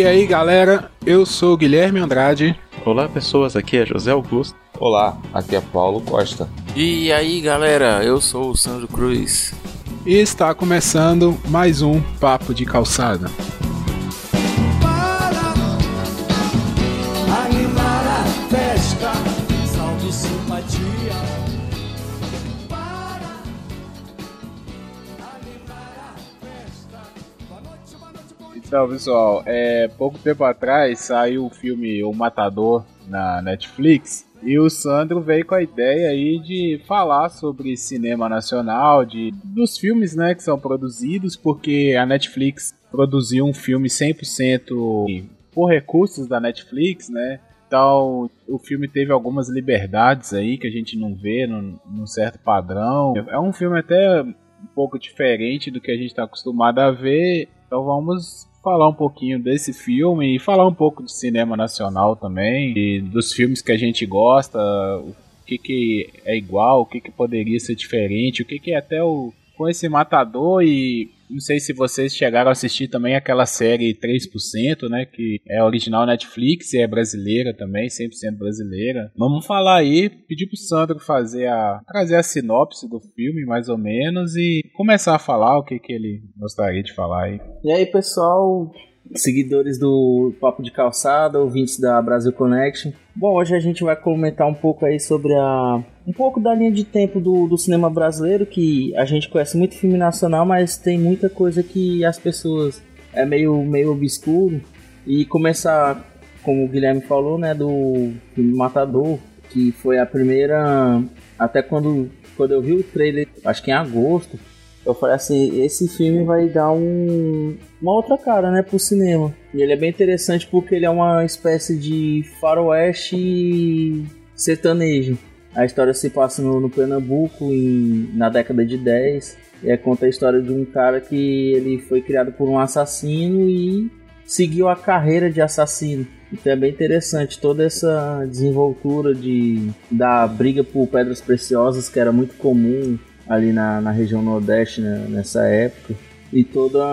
E aí galera, eu sou o Guilherme Andrade. Olá pessoas, aqui é José Augusto. Olá, aqui é Paulo Costa. E aí galera, eu sou o Sandro Cruz. E está começando mais um Papo de Calçada. Então, pessoal, é, pouco tempo atrás saiu o filme O Matador na Netflix e o Sandro veio com a ideia aí de falar sobre cinema nacional, de dos filmes, né, que são produzidos, porque a Netflix produziu um filme 100% por recursos da Netflix, né? Então, o filme teve algumas liberdades aí que a gente não vê num, num certo padrão. É um filme até um pouco diferente do que a gente está acostumado a ver. Então, vamos falar um pouquinho desse filme e falar um pouco do cinema nacional também, e dos filmes que a gente gosta, o que, que é igual, o que, que poderia ser diferente, o que, que é até o com esse matador e não sei se vocês chegaram a assistir também aquela série 3%, né? Que é original Netflix e é brasileira também, 100% brasileira. Vamos falar aí, pedir pro Sandro fazer a. trazer a sinopse do filme, mais ou menos, e começar a falar o que, que ele gostaria de falar aí. E aí, pessoal, seguidores do Papo de Calçada, ouvintes da Brasil Connection. Bom, hoje a gente vai comentar um pouco aí sobre a um pouco da linha de tempo do, do cinema brasileiro, que a gente conhece muito filme nacional, mas tem muita coisa que as pessoas é meio meio obscuro e começar, como o Guilherme falou, né, do filme Matador, que foi a primeira até quando quando eu vi o trailer, acho que em agosto, eu falei assim, esse filme vai dar um, uma outra cara, né, pro cinema. E ele é bem interessante porque ele é uma espécie de faroeste sertanejo. A história se passa no, no Pernambuco em, na década de 10. E é, conta a história de um cara que ele foi criado por um assassino e seguiu a carreira de assassino. Então é bem interessante toda essa desenvoltura de da briga por pedras preciosas que era muito comum ali na, na região nordeste né, nessa época e toda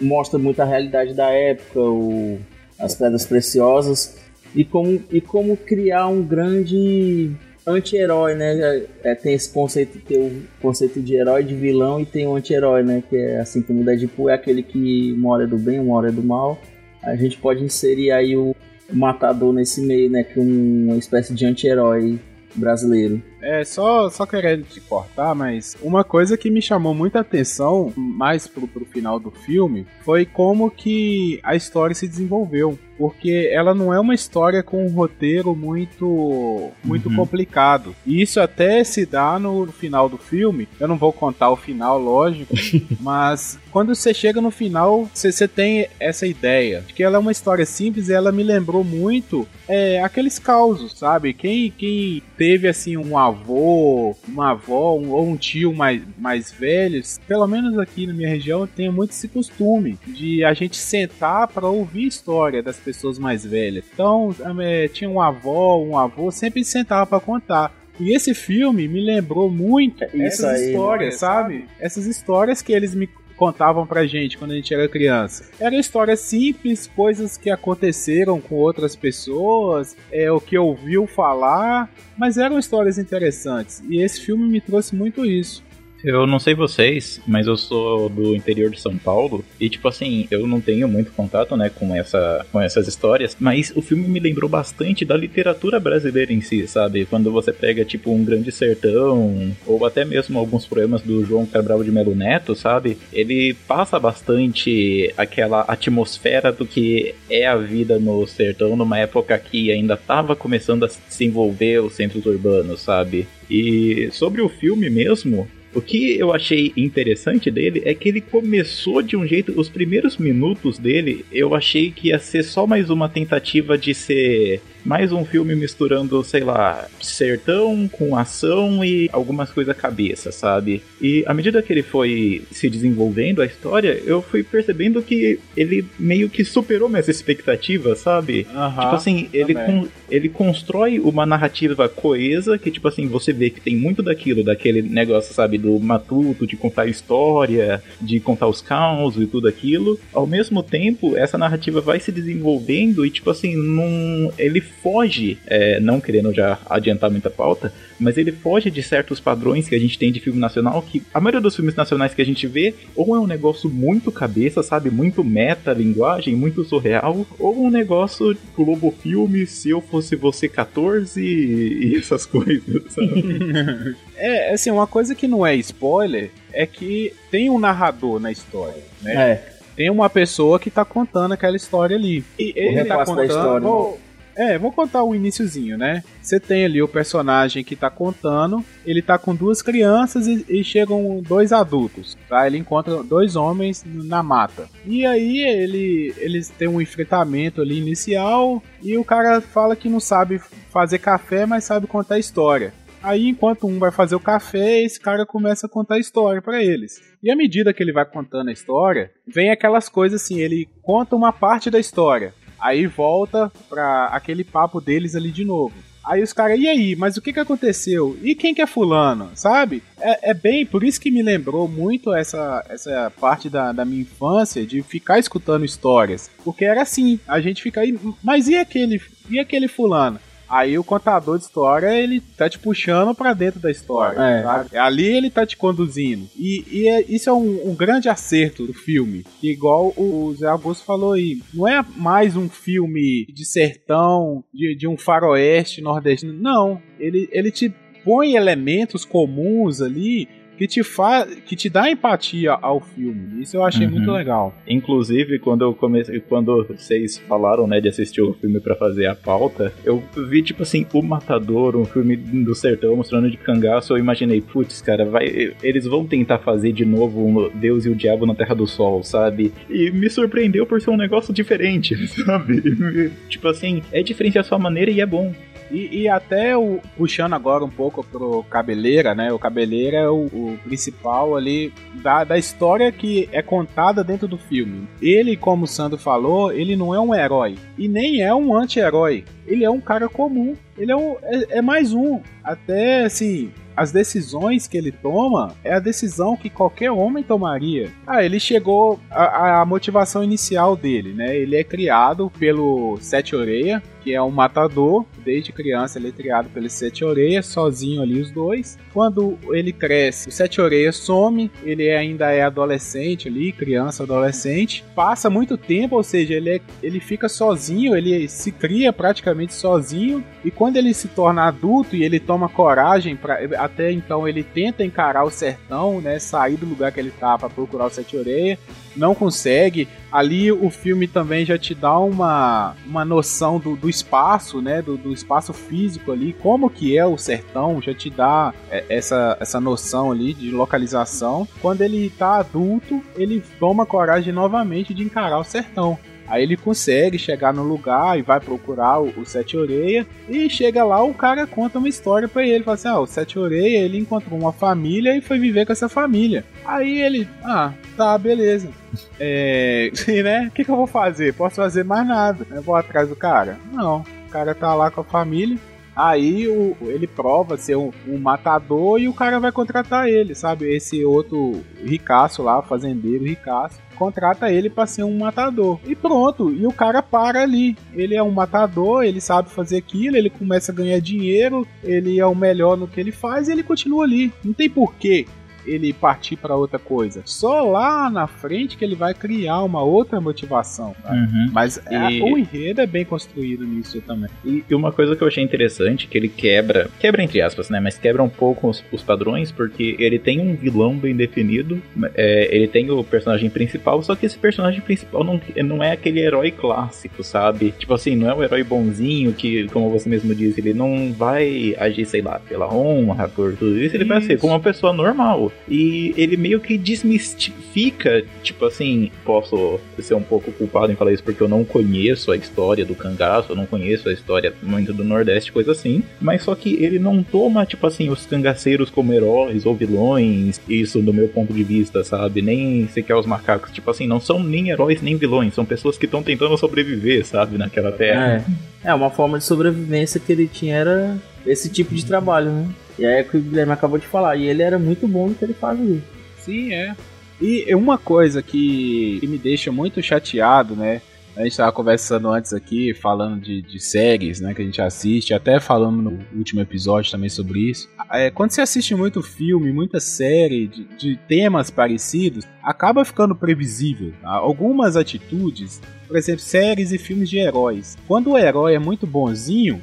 mostra muito a realidade da época, o, as pedras preciosas e como, e como criar um grande anti-herói, né? É, tem esse conceito, tem o conceito de herói, de vilão e tem o anti-herói, né? Que é assim como o Deadpool é aquele que uma hora é do bem, uma hora é do mal. A gente pode inserir aí o matador nesse meio, né? Que é uma espécie de anti-herói brasileiro. É, só, só querendo te cortar, mas uma coisa que me chamou muita atenção, mais pro, pro final do filme, foi como que a história se desenvolveu. Porque ela não é uma história com um roteiro muito muito uhum. complicado. E isso até se dá no final do filme. Eu não vou contar o final, lógico, mas quando você chega no final, você, você tem essa ideia de que ela é uma história simples e ela me lembrou muito é, aqueles causos, sabe? Quem, quem teve assim um avô, uma avó um, ou um tio mais, mais velhos, pelo menos aqui na minha região, tem muito esse costume de a gente sentar para ouvir história das pessoas mais velhas. Então, é, tinha um avó, um avô, sempre sentava para contar. E esse filme me lembrou muito Isso essas aí, histórias, sabe? Essas histórias que eles me contavam pra gente quando a gente era criança. Eram histórias simples, coisas que aconteceram com outras pessoas, é o que ouviu falar, mas eram histórias interessantes. E esse filme me trouxe muito isso. Eu não sei vocês, mas eu sou do interior de São Paulo e tipo assim, eu não tenho muito contato, né, com essa com essas histórias, mas o filme me lembrou bastante da literatura brasileira em si, sabe? Quando você pega tipo um Grande Sertão ou até mesmo alguns poemas do João Cabral de Melo Neto, sabe? Ele passa bastante aquela atmosfera do que é a vida no sertão numa época que ainda estava começando a se desenvolver os centros urbanos, sabe? E sobre o filme mesmo, o que eu achei interessante dele é que ele começou de um jeito. Os primeiros minutos dele, eu achei que ia ser só mais uma tentativa de ser mais um filme misturando, sei lá, sertão com ação e algumas coisas cabeça, sabe? E à medida que ele foi se desenvolvendo a história, eu fui percebendo que ele meio que superou minhas expectativas, sabe? Uhum, tipo assim, ele, con ele constrói uma narrativa coesa que, tipo assim, você vê que tem muito daquilo, daquele negócio, sabe? Do matuto, de contar história, de contar os causos e tudo aquilo. Ao mesmo tempo, essa narrativa vai se desenvolvendo e, tipo assim, num, ele foge, é, não querendo já adiantar muita pauta, mas ele foge de certos padrões que a gente tem de filme nacional, que a maioria dos filmes nacionais que a gente vê, ou é um negócio muito cabeça, sabe, muito meta linguagem, muito surreal, ou um negócio Globo Filme, se eu fosse você 14 e essas coisas, sabe? é, assim, uma coisa que não é spoiler é que tem um narrador na história, né? É. Tem uma pessoa que tá contando aquela história ali. E ele tá contando. É, vou contar o iniciozinho, né? Você tem ali o personagem que tá contando, ele tá com duas crianças e, e chegam dois adultos, tá? Ele encontra dois homens na mata. E aí ele, eles têm um enfrentamento ali inicial e o cara fala que não sabe fazer café, mas sabe contar história. Aí, enquanto um vai fazer o café, esse cara começa a contar a história pra eles. E à medida que ele vai contando a história, vem aquelas coisas assim, ele conta uma parte da história, aí volta pra aquele papo deles ali de novo. Aí os caras, e aí, mas o que que aconteceu? E quem que é fulano, sabe? É, é bem, por isso que me lembrou muito essa, essa parte da, da minha infância, de ficar escutando histórias. Porque era assim, a gente fica aí, mas e aquele, e aquele fulano? Aí o contador de história, ele tá te puxando pra dentro da história. É. sabe? Ali ele tá te conduzindo. E, e é- isso é um, um grande acerto do filme. Que igual o Zé Augusto falou aí. Não é mais um filme de sertão, de, de um faroeste nordestino. Não. Ele, ele te põe elementos comuns ali que te, fa que te dá empatia ao filme. Isso eu achei Uhum. muito legal. Inclusive, quando eu comecei, quando vocês falaram, né, de assistir o filme pra fazer a pauta, eu vi tipo assim, O Matador, um filme do sertão mostrando de cangaço, eu imaginei, putz, cara, vai, eles vão tentar fazer de novo um Deus e o Diabo na Terra do Sol, sabe? E me surpreendeu por ser um negócio diferente, sabe? tipo assim, é diferente a sua maneira e é bom. E, e até o, puxando agora um pouco pro Cabeleira, né? O Cabeleira é o, o principal ali da, da história que é contada dentro do filme. Ele, como o Sandro falou, ele não é um herói e nem é um anti-herói. Ele é um cara comum. Ele é, um, é, é mais um. Até assim, as decisões que ele toma é a decisão que qualquer homem tomaria. Ah, ele chegou a, a motivação inicial dele, né? Ele é criado pelo Sete Oreia, que é um matador. Desde criança ele é criado pelo Sete Oreia, sozinho ali os dois. Quando ele cresce, o Sete Oreia some, ele ainda é adolescente ali, criança, adolescente. Passa muito tempo, ou seja, ele, é, ele fica sozinho, ele se cria praticamente sozinho. E quando ele se torna adulto e ele toma coragem, pra, até então ele tenta encarar o sertão, né? Sair do lugar que ele tá para procurar o Sete Oreia. Não consegue. Ali o filme também já te dá uma, uma noção do, do espaço, né? Do, do espaço físico ali, como que é o sertão, já te dá é, essa, essa noção ali de localização. Quando ele tá adulto, ele toma coragem novamente de encarar o sertão. Aí ele consegue chegar no lugar e vai procurar o, o Sete Oreia. E chega lá, o cara conta uma história pra ele. Fala assim: Ah, o Sete Oreia ele encontrou uma família e foi viver com essa família. Aí ele, ah, tá, beleza. É. E né? O que, que eu vou fazer? Posso fazer mais nada. Eu vou atrás do cara? Não. O cara tá lá com a família. Aí o, ele prova ser um, um matador e o cara vai contratar ele, sabe? Esse outro ricaço lá, fazendeiro ricaço, contrata ele pra ser um matador. E pronto, e o cara para ali. Ele é um matador, ele sabe fazer aquilo, ele começa a ganhar dinheiro, ele é o melhor no que ele faz e ele continua ali. Não tem porquê ele partir para outra coisa. Só lá na frente que ele vai criar uma outra motivação. tá? Mas é, E- o enredo é bem construído nisso também. E uma coisa que eu achei interessante, que ele quebra, quebra entre aspas, né, mas quebra um pouco os, os padrões, porque ele tem um vilão bem definido, é, ele tem o personagem principal, só que esse personagem principal não, não é aquele herói clássico, sabe? Tipo assim, não é o herói bonzinho que, como você mesmo disse, ele não vai agir, sei lá, pela honra, por tudo isso, ele vai ser como uma pessoa normal. E ele meio que desmistifica, tipo assim, posso ser um pouco culpado em falar isso porque eu não conheço a história do cangaço, eu não conheço a história muito do Nordeste, coisa assim. Mas só que ele não toma, tipo assim, os cangaceiros como heróis ou vilões, isso do meu ponto de vista, sabe? Nem sequer os macacos, tipo assim, não são nem heróis nem vilões, são pessoas que estão tentando sobreviver, sabe, naquela terra. É. É, uma forma de sobrevivência que ele tinha era esse tipo de trabalho, né? E é o que o Guilherme acabou de falar. E ele era muito bom no que ele fazia. Sim, é. E uma coisa que, que me deixa muito chateado, né? A gente estava conversando antes aqui, falando de, de, séries, né, que a gente assiste, até falando no último episódio também sobre isso. É, quando você assiste muito filme, muita série de, de temas parecidos, acaba ficando previsível. Tá? Algumas atitudes, por exemplo, séries e filmes de heróis. Quando o herói é muito bonzinho,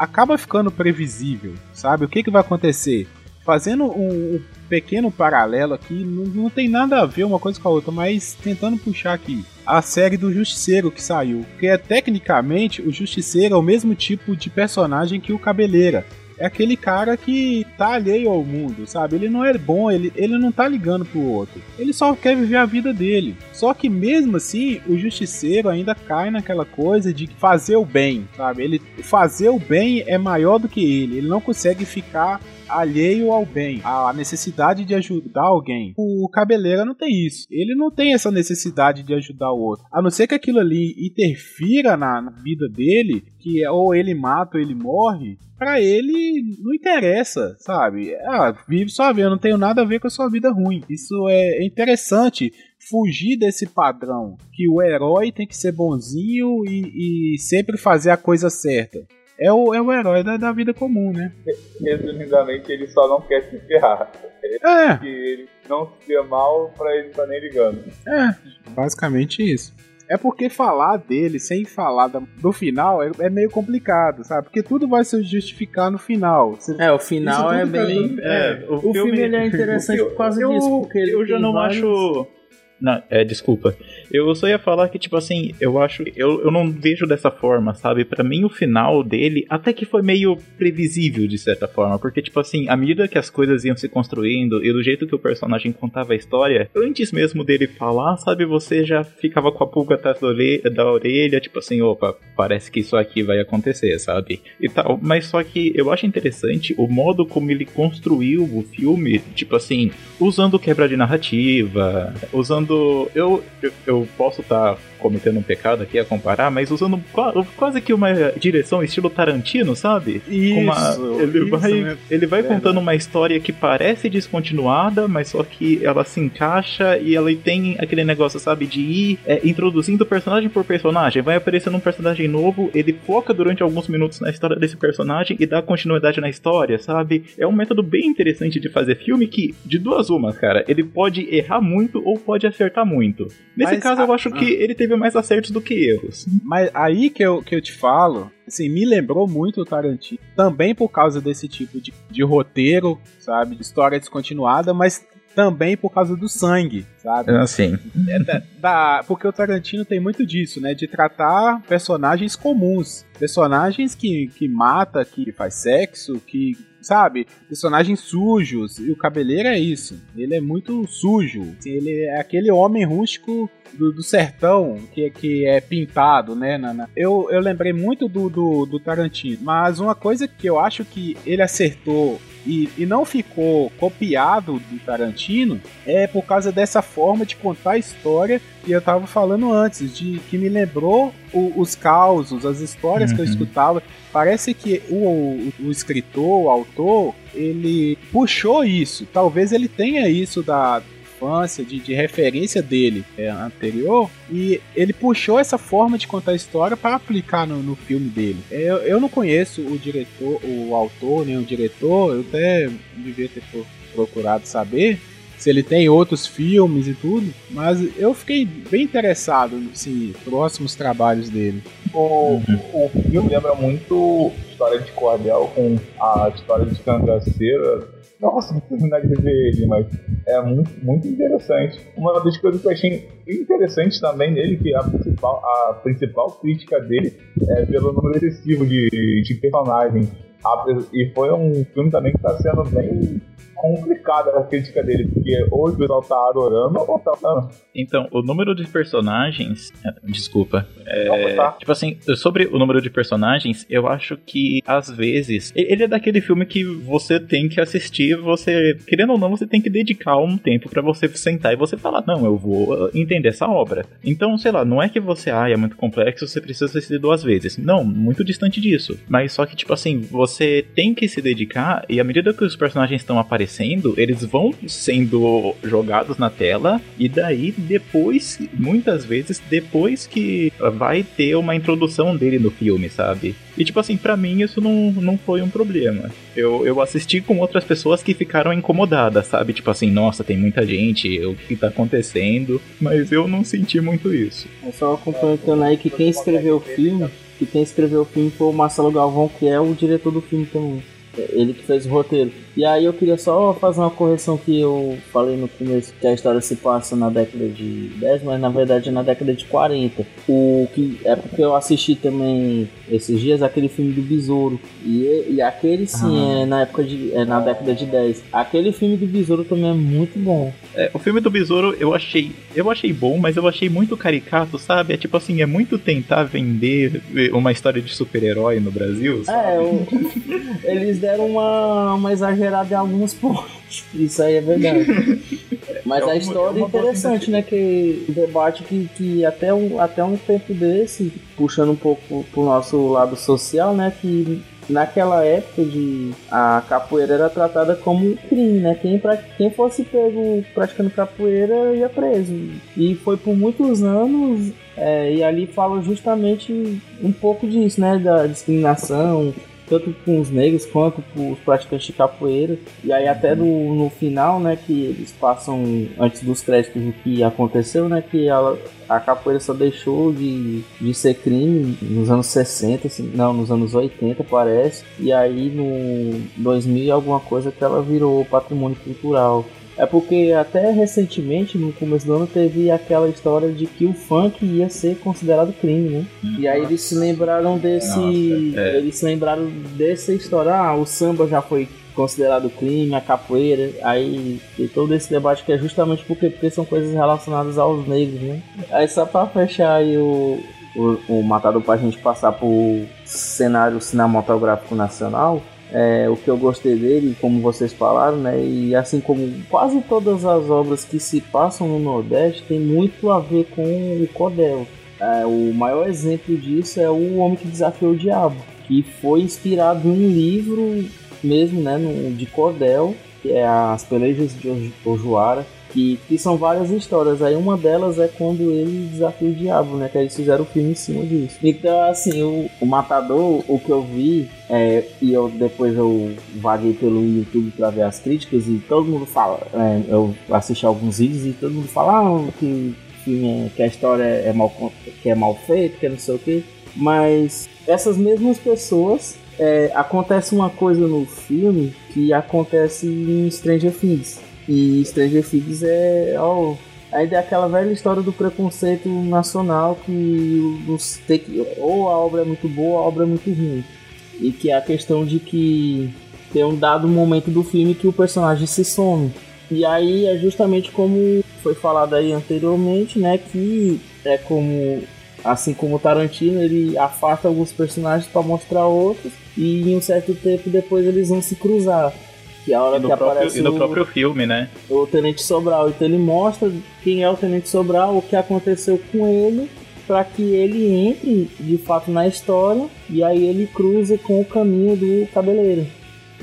acaba ficando previsível, sabe? O que, que vai acontecer? Fazendo um, um pequeno paralelo aqui, não, não tem nada a ver uma coisa com a outra, mas tentando puxar aqui a série do Justiceiro que saiu. Que é tecnicamente o Justiceiro é o mesmo tipo de personagem que o Cabeleira. É aquele cara que tá alheio ao mundo, sabe? Ele não é bom, ele, ele não tá ligando pro outro. Ele só quer viver a vida dele. Só que mesmo assim, o justiceiro ainda cai naquela coisa de fazer o bem, sabe? Ele fazer o bem é maior do que ele. Ele não consegue ficar alheio ao bem, a necessidade de ajudar alguém. O Cabeleira não tem isso. Ele não tem essa necessidade de ajudar o outro. A não ser que aquilo ali interfira na, na vida dele, que é, ou ele mata ou ele morre, para ele não interessa, sabe? Ah, vive sua vida, eu não tenho nada a ver com a sua vida ruim. Isso é interessante fugir desse padrão que o herói tem que ser bonzinho e, e sempre fazer a coisa certa é o, é o herói da, da vida comum, né? Resumidamente, ele só não quer se ferrar. É. Que ele não se vê mal pra ele estar tá nem ligando. É, basicamente isso. É porque falar dele sem falar do final é, é, meio complicado, sabe? Porque tudo vai se justificar no final. Você, é, o final é bem. É, o, o filme, filme é interessante por causa eu, disso. Porque eu já não vários... acho não, é, desculpa. Eu só ia falar que, tipo assim, eu acho. Eu, eu não vejo dessa forma, sabe? para mim, o final dele até que foi meio previsível, de certa forma. Porque, tipo assim, à medida que as coisas iam se construindo e do jeito que o personagem contava a história, antes mesmo dele falar, sabe? Você já ficava com a pulga atrás da orelha, da orelha tipo assim, opa, parece que isso aqui vai acontecer, sabe? E tal. Mas só que eu acho interessante o modo como ele construiu o filme, tipo assim, usando quebra de narrativa, usando usando. Eu, eu, eu posso estar tá cometendo um pecado aqui a comparar, mas usando quase que uma direção estilo Tarantino, sabe? Isso. Uma, ele, isso, vai, né? ele vai contando uma história que parece descontinuada, mas só que ela se encaixa e ela tem aquele negócio, sabe, de ir é, introduzindo personagem por personagem. Vai aparecendo um personagem novo, ele foca durante alguns minutos na história desse personagem e dá continuidade na história, sabe? É um método bem interessante de fazer filme que, de duas uma, cara, ele pode errar muito ou pode acertar muito. Nesse Mas, caso, eu acho que ele teve mais acertos do que erros. Mas aí que eu, que eu te falo, assim, me lembrou muito o Tarantino. Também por causa desse tipo de, de roteiro, sabe? De história descontinuada, mas também por causa do sangue, sabe? Assim. É, da, da, porque o Tarantino tem muito disso, né? De tratar personagens comuns. Personagens que, que mata, que faz sexo, que sabe? Personagens sujos. E o Cabeleiro é isso. Ele é muito sujo. Ele é aquele homem rústico do, do, sertão que, que é pintado, né? Na, na... Eu, eu lembrei muito do, do, do, Tarantino. Mas uma coisa que eu acho que ele acertou e, e não ficou copiado do Tarantino é por causa dessa forma de contar a história que eu tava falando antes, de que me lembrou o, os causos, as histórias uhum. que eu uhum. escutava. Parece que o, o, o, escritor, o autor, ele puxou isso. Talvez ele tenha isso da infância, de, de referência dele é, anterior, e ele puxou essa forma de contar a história para aplicar no, no filme dele. Eu, eu não conheço o diretor, o autor, nem o diretor, eu até devia ter procurado saber, se ele tem outros filmes e tudo, mas eu fiquei bem interessado assim, próximos trabalhos dele. O, o filme lembra muito história de Cordel com a história de Cangaceira. Nossa, não rever ele, mas é muito, muito interessante. Uma das coisas que eu achei interessante também nele, que a principal, a principal crítica dele é pelo número excessivo de, de personagens. E foi um filme também que está sendo bem complicada a crítica dele, porque ou o pessoal tá adorando ou tá adorando. Então, o número de personagens. É, desculpa. É, tá. Tipo assim, sobre o número de personagens, eu acho que às vezes. Ele é daquele filme que você tem que assistir, você. Querendo ou não, você tem que dedicar um tempo para você sentar e você falar, não, eu vou uh, entender essa obra. Então, sei lá, não é que você, ah, é muito complexo, você precisa assistir duas vezes. Não, muito distante disso. Mas só que, tipo assim, você você tem que se dedicar e à medida que os personagens estão aparecendo, eles vão sendo jogados na tela e daí depois, muitas vezes depois que vai ter uma introdução dele no filme, sabe? E tipo assim, para mim isso não, não foi um problema. Eu, eu assisti com outras pessoas que ficaram incomodadas, sabe? Tipo assim, nossa, tem muita gente, o que tá acontecendo? Mas eu não senti muito isso. É só complementando aí que quem escreveu o filme, que quem escreveu o filme foi o Marcelo Galvão, que é o diretor do filme também. É Ele que fez o roteiro. E aí eu queria só fazer uma correção que eu falei no começo, que a história se passa na década de 10, mas na verdade é na década de 40. O que é porque eu assisti também esses dias aquele filme do Besouro. E, e aquele sim é na época de. é na década de 10. Aquele filme do Besouro também é muito bom. É, o filme do Besouro eu achei, eu achei bom, mas eu achei muito caricato, sabe? É tipo assim, é muito tentar vender uma história de super-herói no Brasil. Sabe? É, o- eles deram uma, uma exagerada em alguns pontos. Isso aí é verdade. Mas É a uma- história é é interessante, né? Que o debate que, que até, um, até um tempo desse, puxando um pouco pro nosso lado social, né? Que naquela época de a capoeira era tratada como um crime, né? Quem, pra, quem fosse pego praticando capoeira ia preso. E foi por muitos anos é, e ali fala justamente um pouco disso, né? Da discriminação, tanto com os negros quanto com os praticantes de capoeira. E aí até no, no final, né, que eles passam antes dos créditos o que aconteceu, né, que ela, a capoeira só deixou de, de ser crime nos anos 60, assim, não, nos anos 80 parece. E aí no 2000 e alguma coisa que ela virou patrimônio cultural. É porque até recentemente, no começo do ano, teve aquela história de que o funk ia ser considerado crime, né? E aí eles se lembraram desse. Nossa, é. Eles se lembraram dessa história. Ah, o samba já foi considerado crime, a capoeira. Aí tem todo esse debate que é justamente porque, porque são coisas relacionadas aos negros, né? Aí só pra fechar aí o, o, o Matador pra gente passar pro cenário cinematográfico nacional. É, o que eu gostei dele, como vocês falaram, né? E assim como quase todas as obras que se passam no Nordeste tem muito a ver com o Cordel. É, o maior exemplo disso é o Homem que Desafiou o Diabo, que foi inspirado em um livro mesmo, né? de Cordel, que é As Pelejas de Ojuara. Que, que são várias histórias. Aí uma delas é quando ele desafia o diabo, né? Que eles fizeram o filme em cima disso. Então, assim, o, o Matador, o que eu vi, é, e eu depois eu vaguei pelo YouTube pra ver as críticas e todo mundo fala. é, eu assisti alguns vídeos e todo mundo fala ah, que filme é, que a história é mal, con- que é mal feita, que é não sei o que. Mas essas mesmas pessoas é, acontece uma coisa no filme que acontece em Stranger Things. E Stranger Things é. ó, ainda é aquela velha história do preconceito nacional que os, tem que ou a obra é muito boa ou a obra é muito ruim. E que é a questão de que tem um dado momento do filme que o personagem se some. E aí é justamente como foi falado aí anteriormente, né? Que é como assim como o Tarantino, ele afasta alguns personagens para mostrar outros e em um certo tempo depois eles vão se cruzar. Que é a hora E no, que próprio, aparece e no o, próprio filme, né? o Tenente Sobral. Então ele mostra quem é o Tenente Sobral, o que aconteceu com ele, para que ele entre de fato na história e aí ele cruza com o caminho do cabeleiro.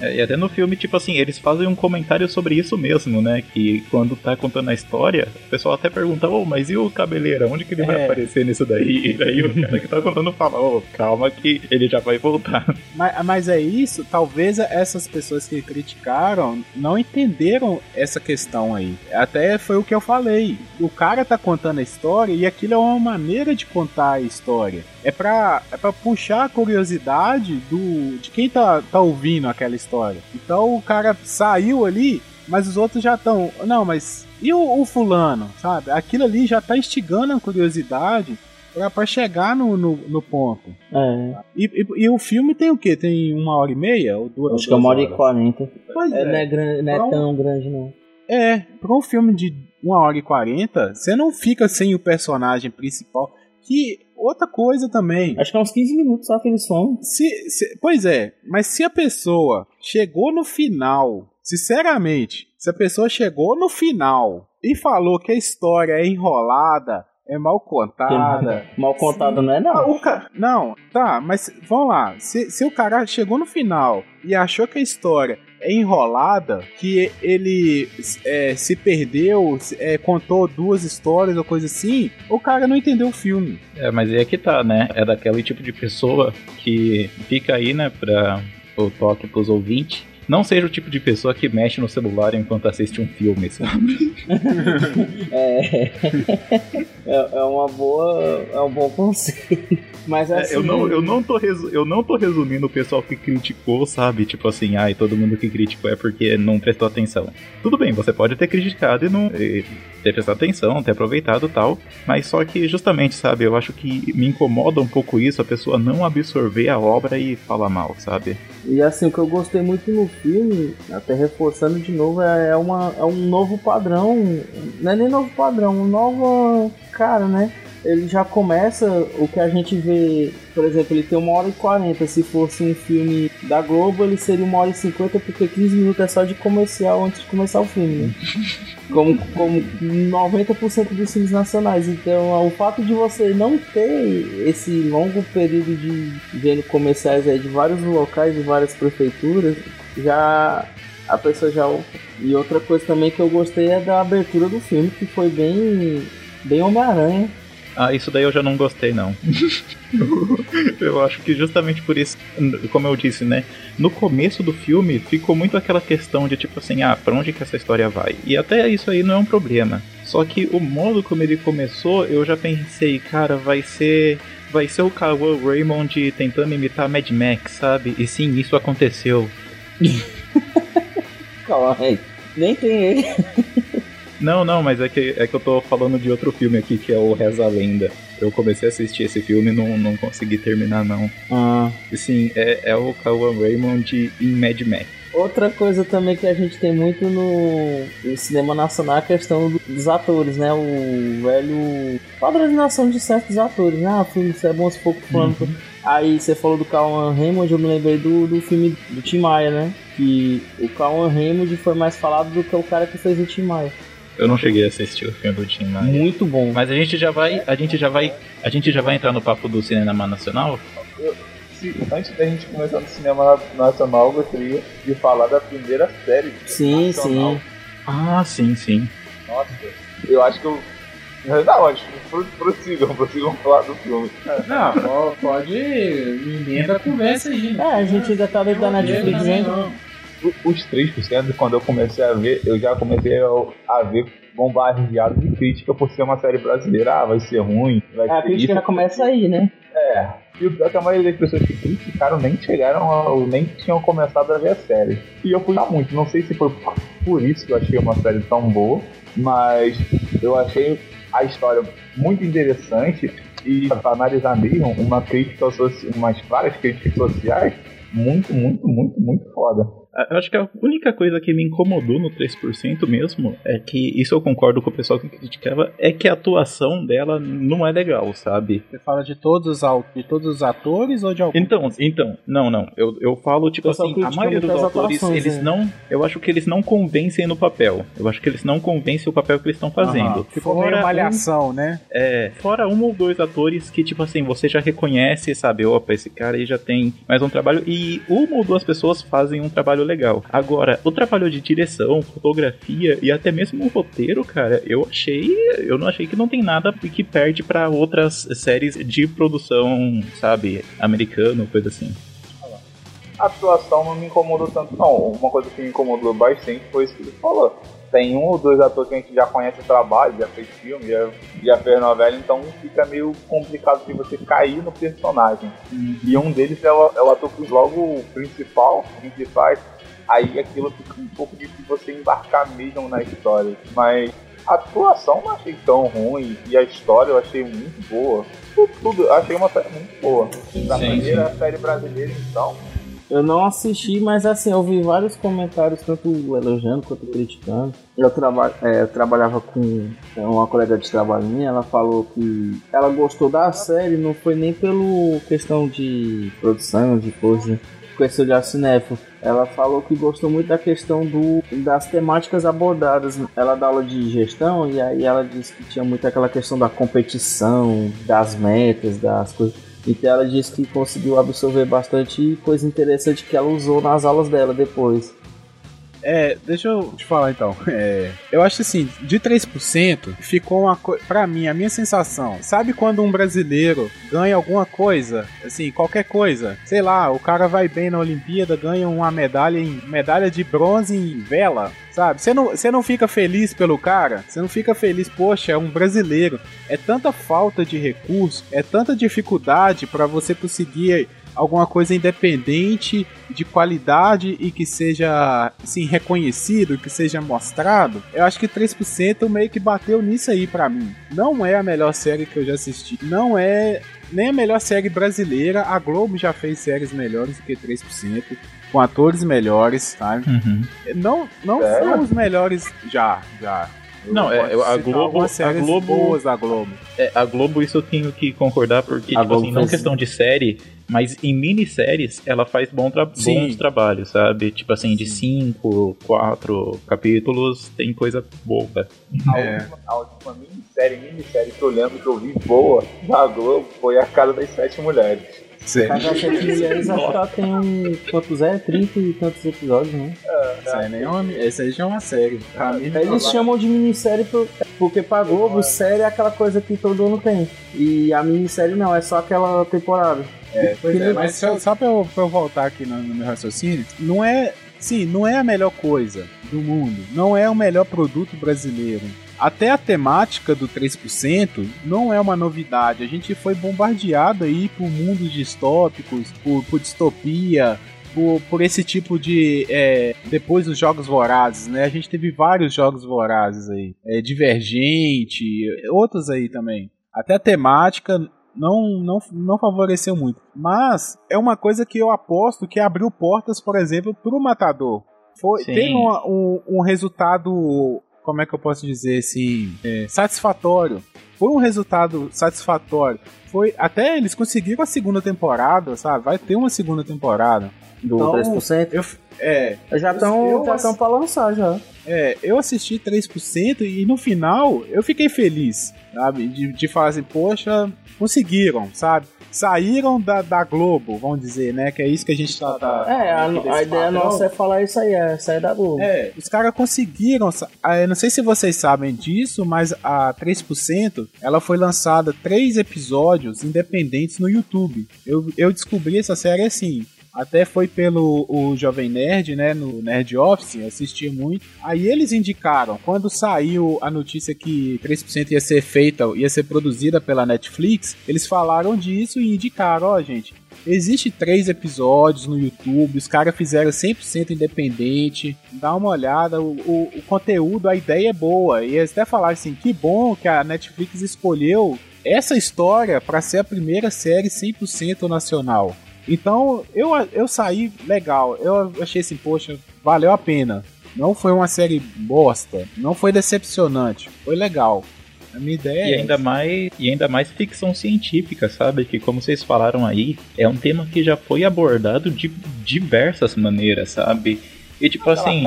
É, E até no filme, tipo assim, eles fazem um comentário sobre isso mesmo, né? Que quando tá contando a história, o pessoal até pergunta, ô, mas e o cabeleira? Onde que ele vai É. aparecer nisso daí? E daí o cara que tá contando fala, ô, calma que ele já vai voltar. Mas, mas é isso, talvez essas pessoas que criticaram não entenderam essa questão aí. Até foi o que eu falei. O cara tá contando a história e aquilo é uma maneira de contar a história. É pra, é pra puxar a curiosidade do, de quem tá, tá ouvindo aquela história. Então o cara saiu ali, mas os outros já estão. Não, mas e o, o fulano, sabe? Aquilo ali já tá instigando a curiosidade pra, pra chegar no, no, no ponto. É, E, e- e o filme tem o quê? Tem uma hora e meia? Ou duas, acho que é duas uma hora e quarenta. Pois É, não é, é. gran- não é Então- tão grande não. É, pra um filme de uma hora e quarenta, você não fica sem o personagem principal. Que outra coisa também. Acho que é uns 15 minutos só que eles. Se, se- pois é, mas se a pessoa chegou no final, sinceramente, se a pessoa chegou no final e falou que a história é enrolada, é mal contada. Mal contada não é, Ah, não. o ca- Não, tá, mas vamos lá. Se, se o cara chegou no final e achou que a história enrolada, que ele é, se perdeu, é, contou duas histórias ou coisa assim, o cara não entendeu o filme. É, mas é que tá, né? É daquele tipo de pessoa que fica aí, né, pra o toque pros ouvintes. Não seja o tipo de pessoa que mexe no celular enquanto assiste um filme, sabe? É, é, é uma boa. É um bom conselho. Mas assim. É, eu, não, eu, não tô resu- eu não tô resumindo o pessoal que criticou, sabe? Tipo assim, ai, todo mundo que criticou é porque não prestou atenção. Tudo bem, você pode ter criticado e não e ter prestado atenção, ter aproveitado tal, mas só que justamente, sabe, eu acho que me incomoda um pouco isso, a pessoa não absorver a obra e falar mal, sabe? E assim, o que eu gostei muito no filme, até reforçando de novo, é, é uma, é um novo padrão. Não é nem novo padrão, um novo. Cara, né? Ele já começa o que a gente vê, por exemplo, ele tem uma hora e 40. Se fosse um filme da Globo, ele seria uma hora e 50, porque 15 minutos é só de comercial antes de começar o filme, né? Como, como 90% dos filmes nacionais. Então, o fato de você não ter esse longo período de vendo comerciais aí de vários locais, de várias prefeituras, já a pessoa já. E outra coisa também que eu gostei é da abertura do filme, que foi bem. bem Homem-Aranha. Ah, isso daí eu já não gostei, não. eu acho que justamente por isso, como eu disse, né? No começo do filme ficou muito aquela questão de tipo assim, ah, pra onde que essa história vai? E até isso aí não é um problema. Só que o modo como ele começou, eu já pensei, cara, vai ser. Vai ser o Cowell Raymond tentando imitar Mad Max, sabe? E sim, isso aconteceu. Calma aí. Nem tem ele. Não, não, mas é que, é que eu tô falando de outro filme aqui, que é o Reza a Lenda. Eu comecei a assistir esse filme e não, não consegui terminar, não. Ah. Sim, é, é o Cauan Raymond em Mad Max. Outra coisa também que a gente tem muito no, no cinema nacional é a questão do- dos atores, né? O velho. padronização de certos atores, né? Ah, filme isso é bom se for falando. Aí você falou do Calman Raymond, eu me lembrei do, do filme do Tim Maia, né? Que o Calman Raymond foi mais falado do que o cara que fez o Tim Maia. Eu não cheguei a assistir o filme do Tim Maia. Muito bom. Mas a gente já vai, a gente já vai, a gente já vai entrar no papo do cinema nacional. Se- antes da gente começar no cinema nacional, eu gostaria de falar da primeira série. Sim, nacional. sim. Ah, sim, sim. Nossa, eu acho que eu. Não, mas pro- prossigam, prossigam falar do filme. Não, po- pode. Emenda a conversa aí. É, a gente ainda tá dentro da Netflix ainda. Os 3%, quando eu comecei a ver, eu já comecei a, ver bombardeado de crítica por ser uma série brasileira. Ah, vai ser ruim, vai É, a crítica já começa aí, né? É. E o pior é que a maioria das pessoas que criticaram nem chegaram a, nem tinham começado a ver a série. E eu fui lá muito. Não sei se foi por isso que eu achei uma série tão boa, mas eu achei a história muito interessante e para analisar mesmo uma crítica social, umas várias críticas sociais muito, muito, muito, muito foda. Eu acho que a única coisa que me incomodou no 3% mesmo é que, isso eu concordo com o pessoal que criticava, é que a atuação dela não é legal, sabe? Você fala de todos de todos os atores ou de algum? Então, então, não, não. Eu, eu falo, tipo Eu assim, a maioria dos atuações, eles né? não. Eu acho que eles não convencem no papel. Eu acho que eles não convencem o papel que eles estão fazendo. Ficou meio um- malhação, né? é, fora um ou dois atores que, tipo assim, você já reconhece, sabe? Opa, esse cara aí já tem mais um trabalho. E uma ou duas pessoas fazem um trabalho legal. Agora, o trabalho de direção, fotografia e até mesmo o roteiro, cara, eu achei. Eu não achei que não tem nada que perde pra outras séries de produção, sabe? Americano, coisa assim. A atuação não me incomodou tanto, não. Uma coisa que me incomodou bastante foi isso que ele falou. Tem um ou dois atores que a gente já conhece o trabalho, já fez filme, já, já fez novela, então fica meio complicado de você cair no personagem. E um deles é o, é o ator que logo o principal, faz, aí aquilo fica um pouco difícil você embarcar mesmo na história. Mas a atuação não achei tão ruim, e a história eu achei muito boa. Tudo, tudo eu achei uma série muito boa. Da Sim, primeira série brasileira, então. Eu não assisti, mas assim, eu vi vários comentários, tanto elogiando quanto criticando. Eu, traba é, eu trabalhava com uma colega de trabalho minha, ela falou que ela gostou da série, não foi nem pelo questão de produção, de coisa. esse olhar cinéfilo. Ela falou que gostou muito da questão do, das temáticas abordadas. Ela dá aula de gestão e aí ela disse que tinha muito aquela questão da competição, das metas, das coisas. Então ela disse que conseguiu absorver bastante coisa interessante que ela usou nas aulas dela depois. É, deixa eu te falar então. É, eu acho assim, de 3% ficou uma coisa. Pra mim, a minha sensação. Sabe quando um brasileiro ganha alguma coisa? Assim, qualquer coisa. Sei lá, o cara vai bem na Olimpíada, ganha uma medalha em medalha de bronze em vela. Sabe? Você não, você não fica feliz pelo cara? Você não fica feliz, poxa, é um brasileiro. É tanta falta de recurso, é tanta dificuldade para você conseguir alguma coisa independente, de qualidade e que seja assim, reconhecido, que seja mostrado, eu acho que 3% meio que bateu nisso aí para mim. Não é a melhor série que eu já assisti. Não é nem a melhor série brasileira. A Globo já fez séries melhores do que 3%. Com atores melhores, sabe? Uhum. Não, não É? são os melhores já, já. Eu Não, é, a Globo- a séries Globo- boas da Globo. É, a Globo, isso eu tenho que concordar, porque, A tipo Globo assim, não faz- questão de série, mas em minisséries ela faz bom tra Sim. bons trabalhos, sabe? Tipo assim, de cinco, quatro capítulos, tem coisa boa. A, É. última, a última minissérie, minissérie que eu lembro que eu vi boa da Globo foi A Casa das Sete Mulheres. Casa das Sete Mulheres, acho que ela tem um. Quantos é? 30 e tantos episódios, né? Essa aí, nem é uma, essa aí já é uma série. Pra mim, Eles chamam de minissérie por- porque pra Globo, série é aquela coisa que todo mundo tem. E a minissérie não, é só aquela temporada. Pois é, mas só, só pra, eu, pra eu voltar aqui no, no meu raciocínio, não é. Sim, não é a melhor coisa do mundo. Não é o melhor produto brasileiro. Até a temática do 3% não é uma novidade. A gente foi bombardeado aí por mundos distópicos, por, por distopia, por, por esse tipo de. é, depois dos jogos vorazes, né? A gente teve vários jogos vorazes aí. É, Divergente, outros aí também. Até a temática não, não, não favoreceu muito. Mas é uma coisa que eu aposto que abriu portas, por exemplo, pro Matador. Foi, Sim. teve uma- um, um resultado, como é que eu posso dizer assim, é, satisfatório. Foi um resultado satisfatório. Foi até eles conseguiram a segunda temporada, sabe? Vai ter uma segunda temporada. Do Então, 3%. Eu, é, Já estão eu- já tão pra lançar já. é, eu assisti 3% e no final eu fiquei feliz, sabe? De, de falar assim, poxa, conseguiram, sabe? Saíram da, da Globo, vamos dizer, né? Que é isso que a gente tá. tá É, a, a ideia nossa é falar isso aí, é sair da Globo. É, os caras conseguiram. ah, não sei se vocês sabem disso, mas a 3% ela foi lançada três episódios independentes no YouTube. Eu, eu descobri essa série assim. Até foi pelo o Jovem Nerd, né? No Nerd Office, assisti muito. Aí eles indicaram, quando saiu a notícia que 3% ia ser feita, ia ser produzida pela Netflix, eles falaram disso e indicaram, ó, gente, Existe três episódios no YouTube, os caras fizeram 100% independente. Dá uma olhada, o, o- o conteúdo, a ideia é boa. E eles até falaram assim: que bom que a Netflix escolheu essa história para ser a primeira série 100% nacional. Então eu, eu saí legal, eu achei assim: poxa, valeu a pena. Não foi uma série bosta, não foi decepcionante, foi legal. A minha ideia E é ainda mais e ainda mais ficção científica, sabe? Que como vocês falaram aí, é um tema que já foi abordado de diversas maneiras, sabe? E tipo assim,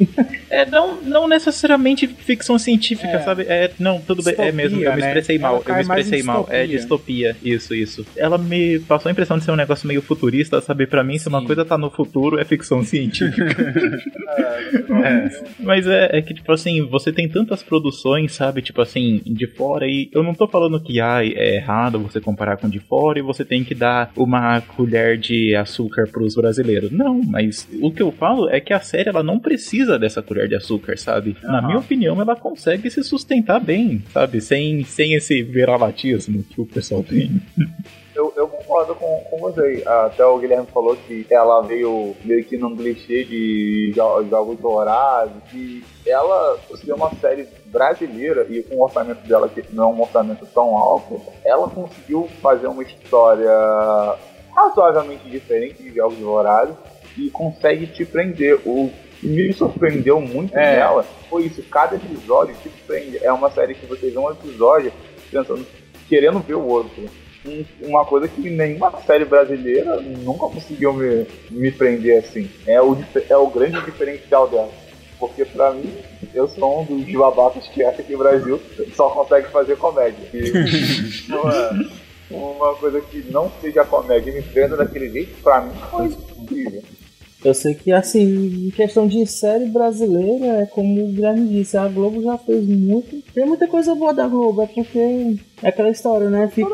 é não, não necessariamente ficção científica, É. sabe? É, não, tudo bem, é Distopia, mesmo, eu me né? expressei Ela mal, eu me expressei mal. É distopia. distopia, isso, isso. Ela me passou a impressão de ser um negócio meio futurista, sabe? Pra mim, se uma Sim. coisa tá no futuro, é ficção científica. É. Mas é, é que, tipo assim, você tem tantas produções, sabe, tipo assim, de fora, e eu não tô falando que ai, é errado você comparar com de fora e você tem que dar uma colher de açúcar pros brasileiros. Não, mas o que eu falo é que a série ela não precisa dessa colher de açúcar, sabe? Na Aham. minha opinião, ela consegue se sustentar bem, sabe? Sem, sem esse veralatismo que o pessoal tem. Eu, eu concordo com, com você. Até o Guilherme falou que ela veio meio que num clichê de jo- jogos dourados. E ela, por ser uma série brasileira e com o orçamento dela, que não é um orçamento tão alto, ela conseguiu fazer uma história razoavelmente diferente de jogos dourados e consegue te prender. O que me surpreendeu muito É. nela foi isso. Cada episódio te prende. É uma série que você vê um episódio pensando, querendo ver o outro. um- uma coisa que nenhuma série brasileira nunca conseguiu me, me prender assim. É o, é o grande diferencial dela. Porque pra mim, eu sou um dos babacas que acha que o Brasil só consegue fazer comédia. E uma, uma coisa que não seja comédia e me prenda daquele jeito, pra mim foi incrível. Eu sei que, assim, em questão de série brasileira, é como o Guilherme disse, a Globo já fez muito. Tem muita coisa boa da Globo, é porque é aquela história, né? Fica-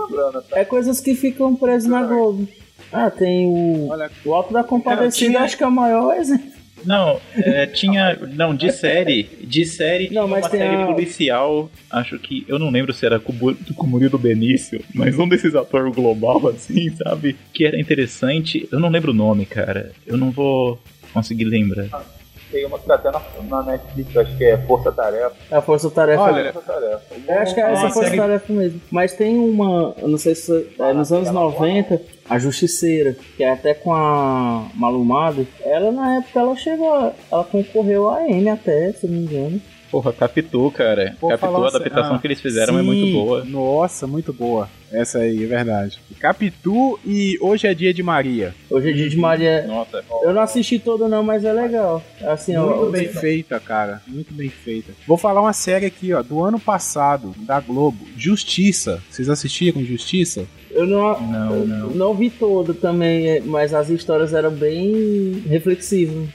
tá? é coisas que ficam presas na Globo. Ah, tem o. Olha, O Alto da Compadecida, tinha- acho que é o maior exemplo. Não, é, tinha. Não, de série. De série Não, mas uma tem série a- policial. Acho que. Eu não lembro se era com o Bu- com o Murilo Benício, mas um desses atores global, assim, sabe? Que era interessante. Eu não lembro o nome, cara. Eu não vou conseguir lembrar. Tem uma que tá até na, na Netflix, acho que é Força Tarefa. É a Força Tarefa. Olha, Força Tarefa. Eu acho que é essa uma Força Tarefa mesmo. Mas tem uma, eu não sei se é, nos anos 90, a Justiceira, que é até com a Malumado. Ela na época ela chegou, ela concorreu a M até, se não me engano. Porra, Capitu, cara. Capitu, falar a adaptação ah, que eles fizeram é sim, muito boa. Nossa, muito boa. Essa aí, é verdade. Capitu e Hoje é Dia de Maria. Hoje é dia de Maria. Nossa. Eu não assisti toda não, mas é legal. Assim, ó, Muito bem feita, cara. Muito bem feita. Vou falar uma série aqui, ó, do ano passado, da Globo. Justiça. Vocês assistiram Justiça? eu não, Não, eu não. não vi toda também, é, mas as histórias eram bem reflexivas.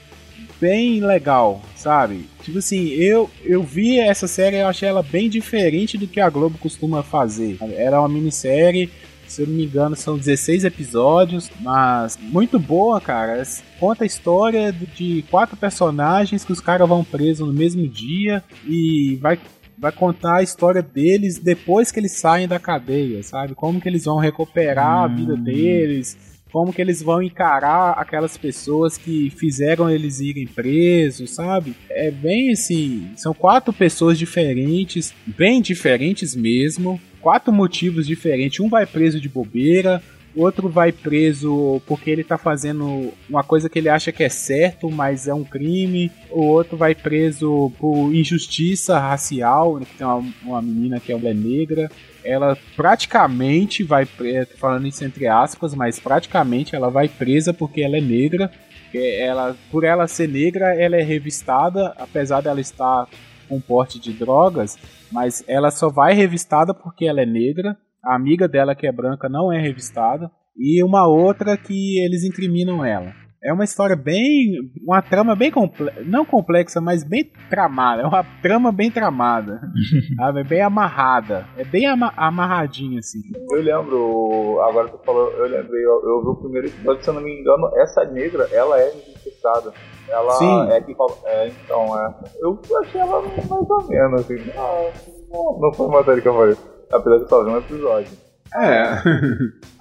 Bem legal, sabe? Tipo assim, eu, eu vi essa série e eu achei ela bem diferente do que a Globo costuma fazer. Era uma minissérie, se eu não me engano, são 16 episódios, mas muito boa, cara. Conta a história de quatro personagens que os caras vão presos no mesmo dia e vai vai contar a história deles depois que eles saem da cadeia, sabe? Como que eles vão recuperar a vida deles, como que eles vão encarar aquelas pessoas que fizeram eles irem presos, sabe? É bem assim, são quatro pessoas diferentes, bem diferentes mesmo, quatro motivos diferentes. Um vai preso de bobeira, outro vai preso porque ele tá fazendo uma coisa que ele acha que é certo, mas é um crime. O outro vai preso por injustiça racial, que tem uma, uma menina que é negra. Ela praticamente vai presa, falando isso entre aspas, mas praticamente ela vai presa porque ela é negra. Ela, por ela ser negra, ela é revistada, apesar dela estar com porte de drogas, mas ela só vai revistada porque ela é negra. A amiga dela que é branca não é revistada e uma outra que eles incriminam ela. É uma história bem, uma trama bem complexa, não complexa, mas bem tramada. É uma trama bem tramada, sabe? É bem amarrada, é bem ama amarradinha assim. Eu lembro, agora tu falou, eu lembrei, eu, eu vi o primeiro episódio, se eu não me engano, essa negra, ela é injustiçada. Ela Sim. é que é, então, é. Eu achei ela mais ou menos, assim. Não, não, não foi uma série que eu falei. Apesar de só ver um episódio. É.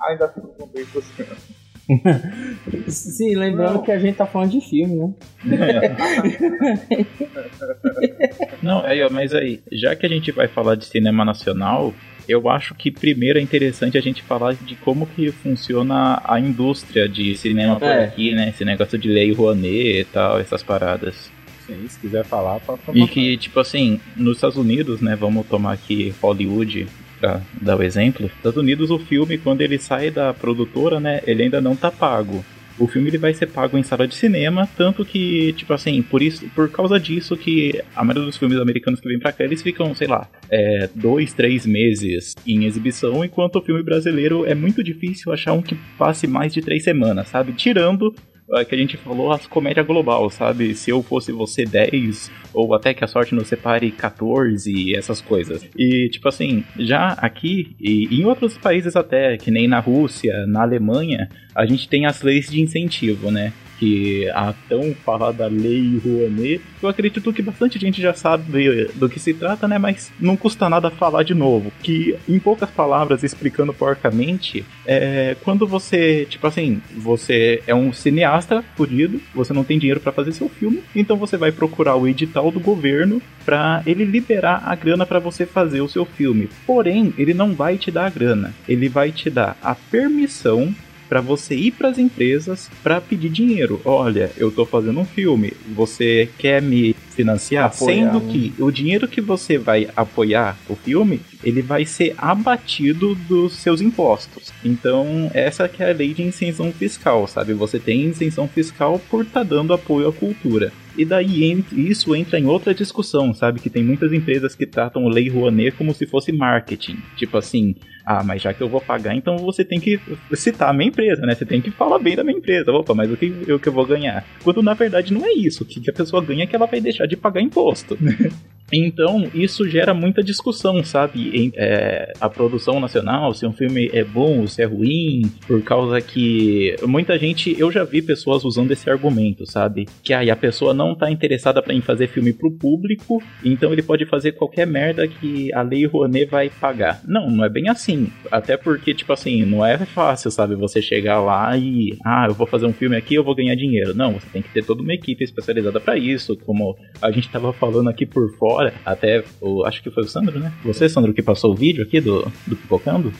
Ainda fico com 3%. Sim, lembrando Não. que a gente tá falando de filme, né? Não, aí, ó, mas aí, já que a gente vai falar de cinema nacional, eu acho que primeiro é interessante a gente falar de como que funciona a indústria de cinema por É. aqui, né? Esse negócio de lei Rouanet e tal, essas paradas. Sim, se quiser falar, pode falar. E que, tipo assim, nos Estados Unidos, né? Vamos tomar aqui Hollywood pra dar o exemplo. Estados Unidos, o filme, quando ele sai da produtora, né? Ele ainda não tá pago. O filme ele vai ser pago em sala de cinema, tanto que, tipo assim, por isso, por causa disso que a maioria dos filmes americanos que vêm pra cá, eles ficam, sei lá, é, dois, três meses em exibição, enquanto o filme brasileiro é muito difícil achar um que passe mais de três semanas, sabe? Tirando que a gente falou as comédia global, sabe? Se eu fosse você 10, ou até que a sorte nos separe 14 e essas coisas. E, tipo assim, já aqui e em outros países até, que nem na Rússia, na Alemanha, a gente tem as leis de incentivo, né? Que a tão falada lei Rouanet, eu acredito que bastante gente já sabe do que se trata, né? Mas não custa nada falar de novo. Que, em poucas palavras, explicando porcamente, é quando você, tipo assim, você é um cineasta fudido, você não tem dinheiro pra fazer seu filme, então você vai procurar o edital do governo pra ele liberar a grana pra você fazer o seu filme. Porém, ele não vai te dar a grana, ele vai te dar a permissão para você ir para as empresas para pedir dinheiro. Olha, eu tô fazendo um filme, você quer me financiar, Apoiar, sendo né? que o dinheiro que você vai apoiar o filme, ele vai ser abatido dos seus impostos. Então, essa que é a lei de isenção fiscal, sabe? Você tem isenção fiscal por estar dando apoio à cultura. E daí isso entra em outra discussão, sabe? Que tem muitas empresas que tratam o Lei Rouanet como se fosse marketing. Tipo assim, ah, mas já que eu vou pagar, então você tem que citar a minha empresa, né? Você tem que falar bem da minha empresa. Opa, mas o que eu, que eu vou ganhar? Quando na verdade não é isso. O que a pessoa ganha é que ela vai deixar de pagar imposto. Então, isso gera muita discussão, sabe? Em é, a produção nacional, se um filme é bom ou se é ruim, por causa que muita gente, eu já vi pessoas usando esse argumento, sabe? Que aí a pessoa não tá interessada em fazer filme pro público, então ele pode fazer qualquer merda que a Lei Rouanet vai pagar. Não, não é bem assim. Até porque, tipo assim, não é fácil, sabe? Você chegar lá e, ah, eu vou fazer um filme aqui, eu vou ganhar dinheiro. Não, você tem que ter toda uma equipe especializada pra isso, como a gente tava falando aqui por fora, até o, acho que foi o Sandro, né? Você, Sandro, que passou o vídeo aqui do, do Pipocando?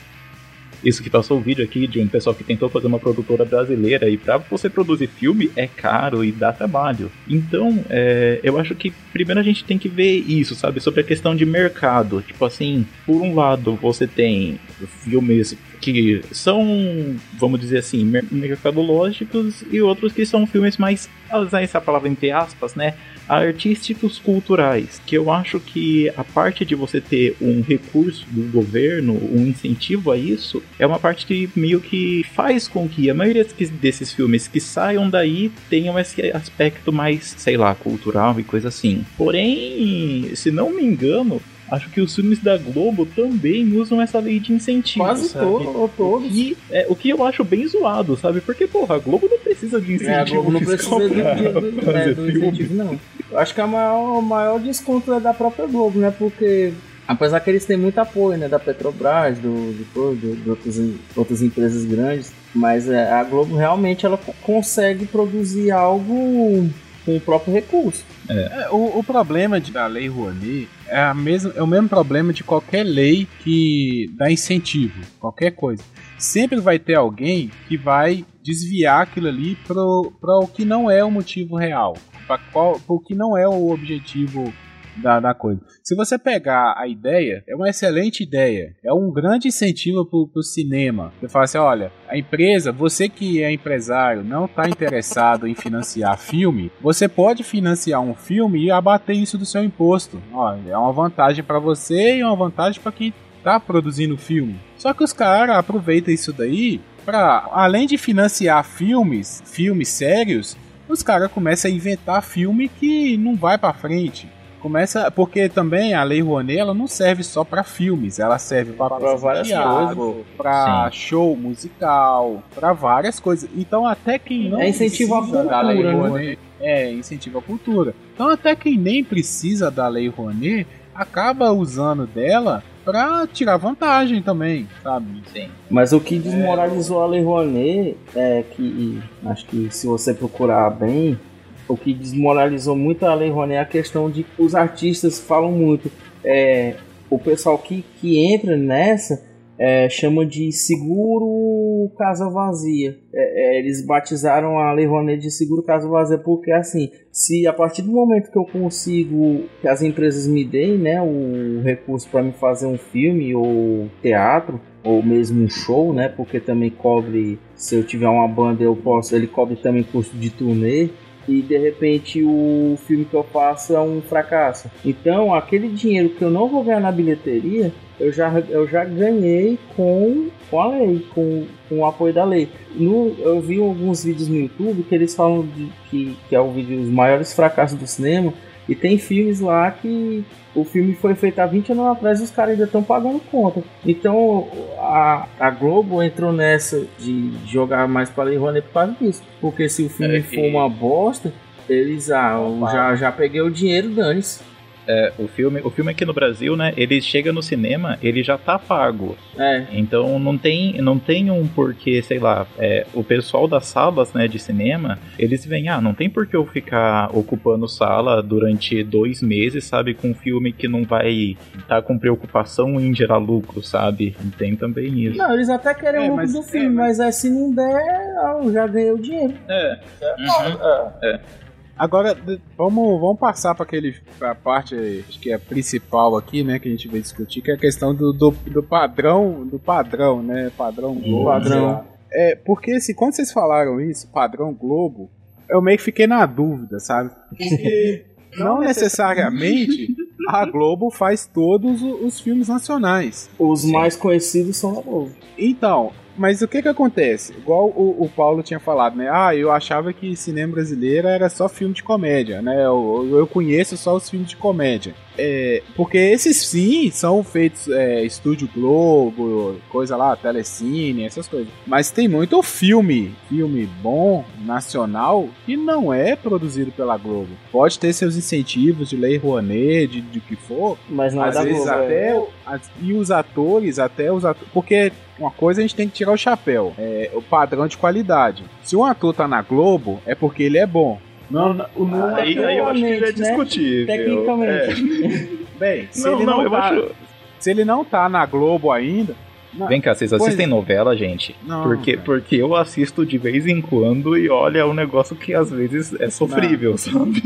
Isso que passou o vídeo aqui de um pessoal que tentou fazer uma produtora brasileira e pra você produzir filme é caro e dá trabalho. Então, é, eu acho que primeiro a gente tem que ver isso, sabe? Sobre a questão de mercado. Tipo assim, por um lado você tem filmes que são, vamos dizer assim, mer- mercadológicos e outros que são filmes mais, usar essa palavra entre aspas, né? artísticos culturais, que eu acho que a parte de você ter um recurso do governo, um incentivo a isso, é uma parte que meio que faz com que a maioria desses filmes que saiam daí tenham esse aspecto mais, sei lá, cultural e coisa assim. Porém, se não me engano, acho que os filmes da Globo também usam essa lei de incentivo. Quase sabe? to- todos. E, é, o que eu acho bem zoado, sabe? Porque, porra, a Globo não precisa de incentivo É, a Globo não precisa pra do, do, é, do incentivo, não. Eu acho que a maior, o maior desconto é da própria Globo, né? Porque, apesar que eles têm muito apoio, né? Da Petrobras, do, de, do, de outras, outras empresas grandes, mas é, a Globo realmente ela co- consegue produzir algo com o próprio recurso. É, o, o problema de- da lei Rouanet é, a mesma, é o mesmo problema de qualquer lei que dá incentivo, qualquer coisa. Sempre vai ter alguém que vai desviar aquilo ali para o que não é o motivo real, para o que não é o objetivo da, da coisa. Se você pegar a ideia, é uma excelente ideia, é um grande incentivo para o cinema. Você fala assim: olha, a empresa, você que é empresário, não está interessado em financiar filme, você pode financiar um filme e abater isso do seu imposto. Ó, é uma vantagem para você e uma vantagem para quem está produzindo filme. Só que os caras aproveitam isso daí para, além de financiar filmes, filmes sérios, os caras começam a inventar filme que não vai para frente. Começa porque também a Lei Rouanet ela não serve só para filmes, ela serve para Pra várias coisas. para show musical, para várias coisas. Então até quem não É incentivo à da Lei cultura, né? Rouanet, é incentivo à cultura. Então até quem nem precisa da Lei Rouanet acaba usando dela para tirar vantagem também, sabe? Sim. Mas o que desmoralizou a Lei Rouanet é que, acho que se você procurar bem, o que desmoralizou muito a Lei Rouanet é a questão de os artistas falam muito. É, o pessoal que, que entra nessa é, chama de seguro casa vazia. É, é, eles batizaram a Lei Rouanet de seguro casa vazia porque assim, se a partir do momento que eu consigo que as empresas me deem, né, o recurso para me fazer um filme ou teatro ou mesmo um show, né, porque também cobre se eu tiver uma banda eu posso, ele cobre também custo de turnê e de repente o filme que eu faço é um fracasso. Então, aquele dinheiro que eu não vou ganhar na bilheteria, eu já, eu já ganhei com, com a lei, com, com o apoio da lei. No, eu vi alguns vídeos no YouTube que eles falam de, que, que é o vídeo Os Maiores Fracassos do Cinema, e tem filmes lá que o filme foi feito há 20 anos atrás e os caras ainda estão pagando conta. Então a, a Globo entrou nessa de jogar mais para Lei Rouanet por causa disso. Porque se o filme É, for e- uma bosta, eles, ah, já, já peguei o dinheiro, dane-se. É, o filme, o filme aqui no Brasil, né? Ele chega no cinema, ele já tá pago. É. Então não tem, não tem um porquê, sei lá, é, o pessoal das salas, né, de cinema, eles vêm, ah, não tem por que eu ficar ocupando sala durante dois meses, sabe, com um filme que não vai estar tá com preocupação em gerar lucro, sabe? Tem também isso. Não, eles até querem É, o lucro mas- do é, filme, mas- mas é, se não der, ah, já ganhei o dinheiro. É. É, Agora, vamos, vamos passar para aquele pra parte acho que é principal aqui, né, que a gente vai discutir, que é a questão do, do, do padrão, do padrão, né, padrão Globo. padrão. É, porque assim, quando vocês falaram isso, padrão Globo, eu meio que fiquei na dúvida, sabe? Porque não necessariamente a Globo faz todos os filmes nacionais. Os mais conhecidos são da Globo. Então, mas o que que acontece? Igual o, o Paulo tinha falado, né? Ah, eu achava que cinema brasileiro era só filme de comédia, né? Eu, eu conheço só os filmes de comédia. É, porque esses sim são feitos é, Estúdio Globo, coisa lá, Telecine, essas coisas. Mas tem muito filme, filme bom, nacional, que não é produzido pela Globo. Pode ter seus incentivos de lei Rouanet, de, de que for, Mas não é às da vezes Globo. até é. As- e os atores, até os atores, porque uma coisa a gente tem que tirar o chapéu, é o padrão de qualidade. Se um ator tá na Globo, é porque ele é bom. Não, não, não é Aí, aí eu acho que já é Tecnicamente, né? discutível. Tecnicamente. bem, se Não, ele não, não, eu tá, acho. se ele não tá na Globo ainda, não, Vem cá, vocês Pois assistem é. novela, gente? Não, porque, cara. porque eu assisto de vez em quando e olha, é um negócio que às vezes é sofrível, sabe?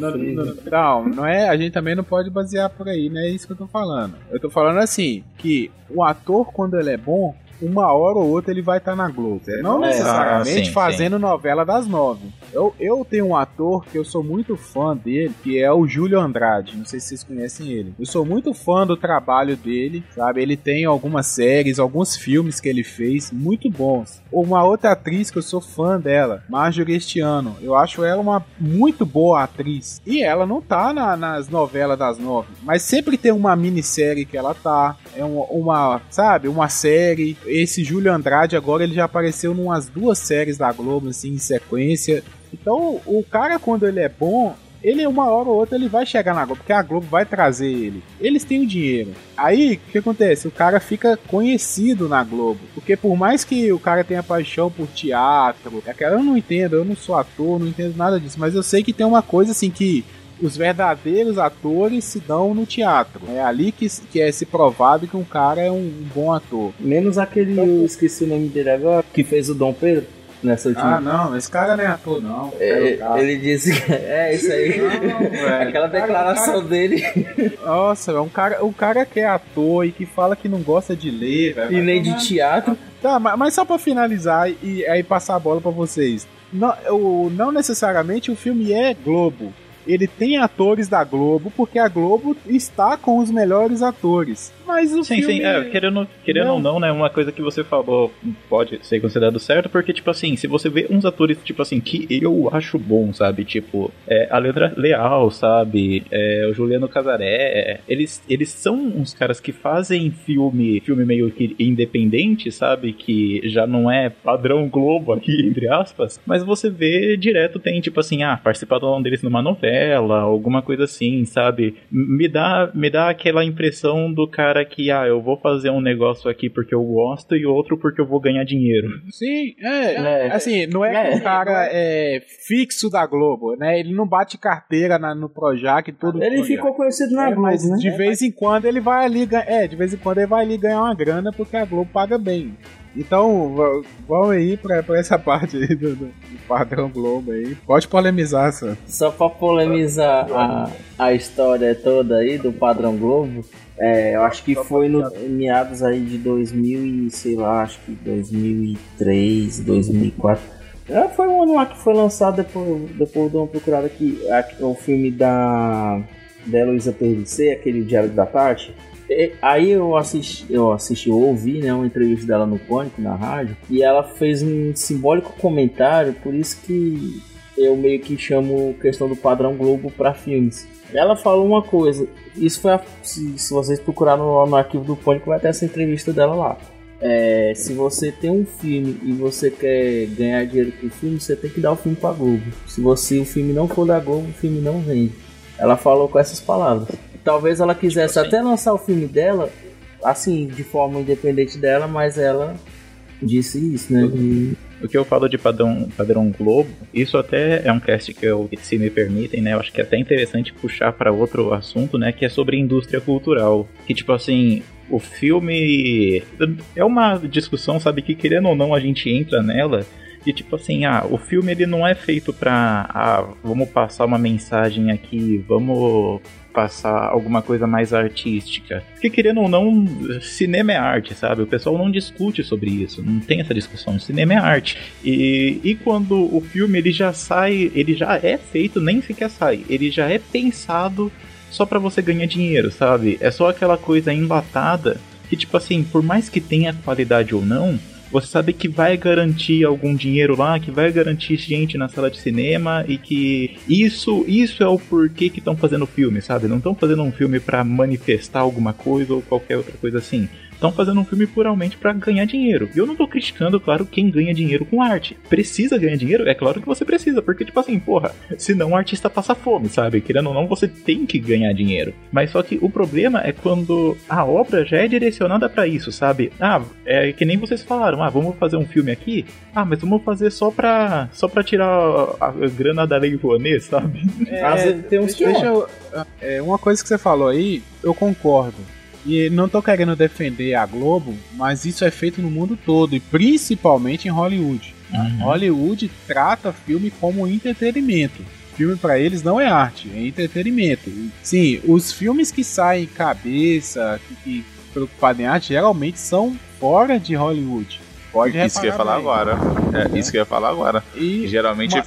não, não, não, não é, a gente também não pode basear por aí, não é isso que eu tô falando. Eu tô falando assim, que o ator quando ele é bom, uma hora ou outra ele vai estar na Globo. Não É. necessariamente Ah, sim, fazendo novela das nove. Eu, eu tenho um ator que eu sou muito fã dele, que é o Júlio Andrade. Não sei se vocês conhecem ele. Eu sou muito fã do trabalho dele, sabe? Ele tem algumas séries, alguns filmes que ele fez muito bons. Uma outra atriz que eu sou fã dela, Marjorie este ano. Eu acho ela uma muito boa atriz. E ela não tá na- nas novelas das nove, mas sempre tem uma minissérie que ela tá. É uma, uma, sabe, uma série. Esse Júlio Andrade agora ele já apareceu em umas duas séries da Globo assim em sequência. Então, o cara quando ele é bom, ele uma hora ou outra ele vai chegar na Globo, porque a Globo vai trazer ele. Eles têm o dinheiro. Aí, o que acontece? O cara fica conhecido na Globo. Porque por mais que o cara tenha paixão por teatro, é que eu não entendo, eu não sou ator, não entendo nada disso, mas eu sei que tem uma coisa assim que os verdadeiros atores se dão no teatro. É ali que, que é se provado que um cara é um, um bom ator. Menos aquele, eu esqueci o nome dele agora, que fez o Dom Pedro nessa última. Ah, não, esse cara não é ator, não. É, ele disse que é isso aí. Aquela declaração dele. Nossa, é um cara, um cara que é ator e que fala que não gosta de ler, velho. E nem de teatro. Tá, mas, mas só pra finalizar e aí passar a bola pra vocês. Não, o, não necessariamente o filme é Globo. Ele tem atores da Globo porque a Globo está com os melhores atores. Mas o Sim, filme sim, é, querendo, querendo Não. ou não, né? Uma coisa que você falou pode ser considerado certo, porque, tipo assim, se você vê uns atores, tipo assim, que eu acho bom, sabe? Tipo, é, a Leandra Leal, sabe? É, o Juliano Casaré, eles, eles são uns caras que fazem filme, filme meio que independente, sabe? Que já não é padrão Globo aqui, entre aspas, mas você vê direto, tem, tipo assim, ah, participaram deles numa novela, alguma coisa assim, sabe? Me dá, me dá aquela impressão do cara que, ah, eu vou fazer um negócio aqui porque eu gosto e outro porque eu vou ganhar dinheiro. Sim, é, É. assim, não é, que É. o cara é fixo da Globo, né? Ele não bate carteira na- no Projac e tudo. Ele ficou conhecido na É, Globo, mas né? de vez em quando ele vai ali, gan- é, de vez em quando ele vai ali ganhar uma grana porque a Globo paga bem. Então, vamos aí pra, pra essa parte aí do, do- padrão Globo aí. Pode polemizar, Sam. Só pra polemizar a, a história toda aí do padrão Globo, é, eu acho que foi no meados aí de 2000 e sei lá, acho que 2003, 2004. É, foi um ano lá que foi lançado depois, depois de uma procurada aqui, aqui, o filme da da Heloísa PVC, aquele Diário da Tarde. Aí eu assisti, eu assisti, eu ouvi, né, uma entrevista dela no Pânico, na rádio, e ela fez um simbólico comentário, por isso que eu meio que chamo questão do padrão Globo para filmes. Ela falou uma coisa, isso foi a, se, se vocês procurarem no, no arquivo do Pânico vai ter essa entrevista dela lá. É, se você tem um filme e você quer ganhar dinheiro com o filme, você tem que dar o filme pra Globo. Se você o filme não for da Globo, o filme não vende. Ela falou com essas palavras. Talvez ela quisesse tipo assim. até lançar o filme dela, assim, de forma independente dela, mas ela disse isso, né? E... O que eu falo de padrão, padrão Globo, isso até é um cast que eu, se me permitem, né? Eu acho que é até interessante puxar para outro assunto, né? Que é sobre indústria cultural. Que, tipo assim, o filme. É uma discussão, sabe? Que querendo ou não a gente entra nela. E tipo assim, ah, o filme ele não é feito pra. Ah, vamos passar uma mensagem aqui, vamos passar alguma coisa mais artística. Porque querendo ou não, cinema é arte, sabe? O pessoal não discute sobre isso, não tem essa discussão. Cinema é arte. E, e quando o filme ele já sai, ele já é feito, nem sequer sai, ele já é pensado só para você ganhar dinheiro, sabe? É só aquela coisa enlatada que tipo assim, por mais que tenha qualidade ou não, você sabe que vai garantir algum dinheiro lá, que vai garantir gente na sala de cinema e que isso isso é o porquê que estão fazendo o filme, sabe? Não estão fazendo um filme para manifestar alguma coisa ou qualquer outra coisa assim estão fazendo um filme puramente para ganhar dinheiro. E eu não tô criticando, claro, quem ganha dinheiro com arte. Precisa ganhar dinheiro? É claro que você precisa, porque, tipo assim, porra, senão o artista passa fome, sabe? Querendo ou não, você tem que ganhar dinheiro. Mas só que o problema é quando a obra já é direcionada para isso, sabe? Ah, é que nem vocês falaram, ah, vamos fazer um filme aqui? Ah, mas vamos fazer só pra, só pra tirar a, a grana da Lei Rouanet, sabe? É, tem uns deixa eu, é, uma coisa que você falou aí, eu concordo. E não tô querendo defender a Globo, mas isso é feito no mundo todo, e principalmente em Hollywood. Uhum. Hollywood trata filme como entretenimento. Filme para eles não é arte, é entretenimento. Sim, os filmes que saem cabeça, que, que preocupados em arte, geralmente são fora de Hollywood. Pode Isso que eu ia falar bem. agora. É, é, Isso que eu ia falar agora. E geralmente. Uma...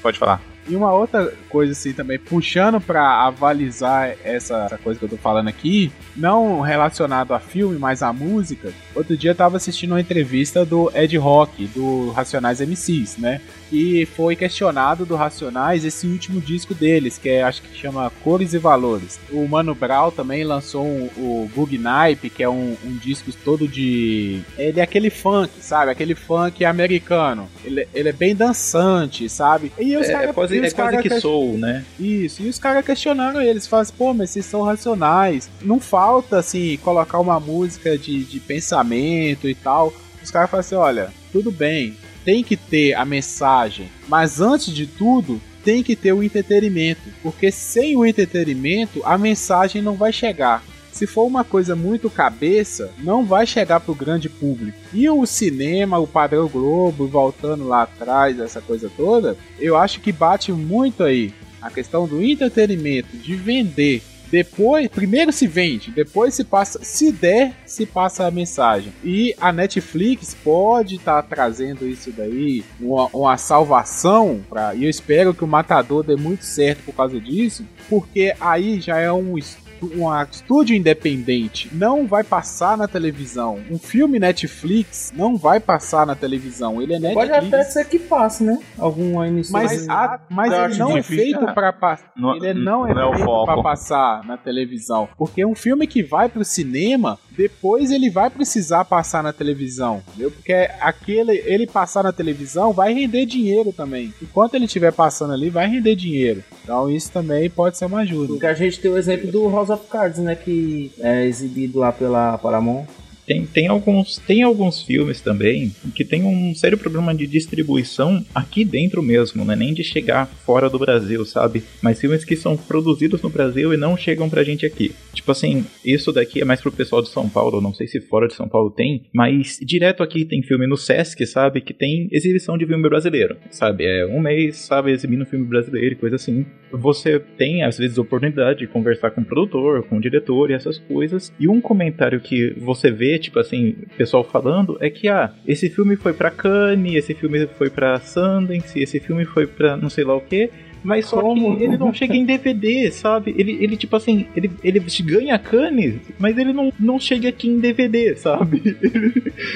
Pode falar. E uma outra coisa assim também, puxando para avalizar essa, essa, coisa que eu tô falando aqui, não relacionado a filme, mas a música. Outro dia eu tava assistindo uma entrevista do Ed Rock, do Racionais MCs, né? E foi questionado do Racionais esse último disco deles, que é, acho que chama Cores e Valores. O Mano Brown também lançou um, o Bug Nipe, que é um, um, disco todo de. Ele é aquele funk, sabe? Aquele funk americano. Ele, ele é bem dançante, sabe? E os é, cara, é quase, é quase que soul, né? Isso, e os caras questionaram eles, falam assim, pô, mas vocês são racionais. Não falta, assim, colocar uma música de, de pensamento e tal. Os caras falam assim, olha, tudo bem, tem que ter a mensagem, mas antes de tudo, tem que ter o entretenimento, porque sem o entretenimento a mensagem não vai chegar. Se for uma coisa muito cabeça, não vai chegar para o grande público. E o cinema, o padrão Globo, voltando lá atrás, essa coisa toda, eu acho que bate muito aí a questão do entretenimento, de vender depois, primeiro se vende, depois se passa, se der, se passa a mensagem. E a Netflix pode estar tá trazendo isso daí, uma, uma salvação para. E eu espero que o Matador dê muito certo por causa disso, porque aí já é um um estúdio independente não vai passar na televisão. Um filme Netflix não vai passar na televisão. Ele é Netflix. Pode até ser que passe, né? Alguma emissão. Mas, a, mas ele não é feito para passar. Ele não é, não é feito para passar na televisão. Porque um filme que vai pro cinema, depois ele vai precisar passar na televisão, entendeu? Porque aquele ele passar na televisão vai render dinheiro também. Enquanto ele estiver passando ali, vai render dinheiro. Então isso também pode ser uma ajuda. Porque a gente tem o exemplo do House of Cards, né, que é exibido lá pela Paramount. Tem, tem, alguns, tem alguns filmes também que tem um sério problema de distribuição aqui dentro mesmo, não é nem de chegar fora do Brasil, sabe? Mas filmes que são produzidos no Brasil e não chegam pra gente aqui. Tipo assim, isso daqui é mais pro pessoal de São Paulo, não sei se fora de São Paulo tem, mas direto aqui tem filme no Sesc, sabe? Que tem exibição de filme brasileiro, sabe? É um mês, sabe? Exibindo filme brasileiro e coisa assim. Você tem, às vezes, oportunidade de conversar com o produtor, com o diretor e essas coisas. E um comentário que você vê tipo assim, pessoal falando, é que, ah, esse filme foi pra Cannes, esse filme foi pra Sundance, esse filme foi pra não sei lá o que, mas só Como? que ele não chega em DVD, sabe? Ele, ele tipo assim, ele, ele ganha Cannes, mas ele não, não chega aqui em DVD, sabe?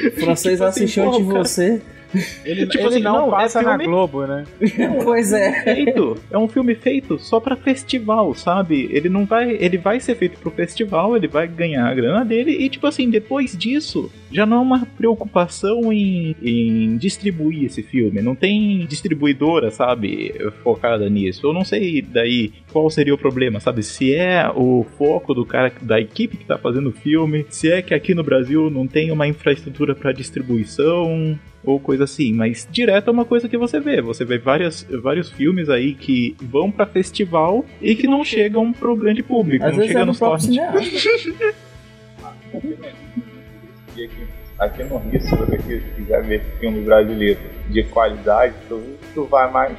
O francês tipo assim, assistiu de você. Ele, tipo ele assim, não, não é passa é filme... na Globo, né? pois é. Feito. É um filme feito só para festival, sabe? Ele não vai, ele vai ser feito pro festival, ele vai ganhar a grana dele e tipo assim, depois disso, já não é uma preocupação em, em distribuir esse filme. Não tem distribuidora, sabe, focada nisso. Eu não sei daí qual seria o problema, sabe? Se é o foco do cara, da equipe que tá fazendo o filme, se é que aqui no Brasil não tem uma infraestrutura para distribuição, ou coisa assim, mas direto é uma coisa que você vê. Você vê várias, vários filmes aí que vão para festival e que não chegam pro grande público, Às não vezes chega é no nos torrents. aqui, no Rio, se você quiser ver filme brasileiro de qualidade, tu, tu vai mais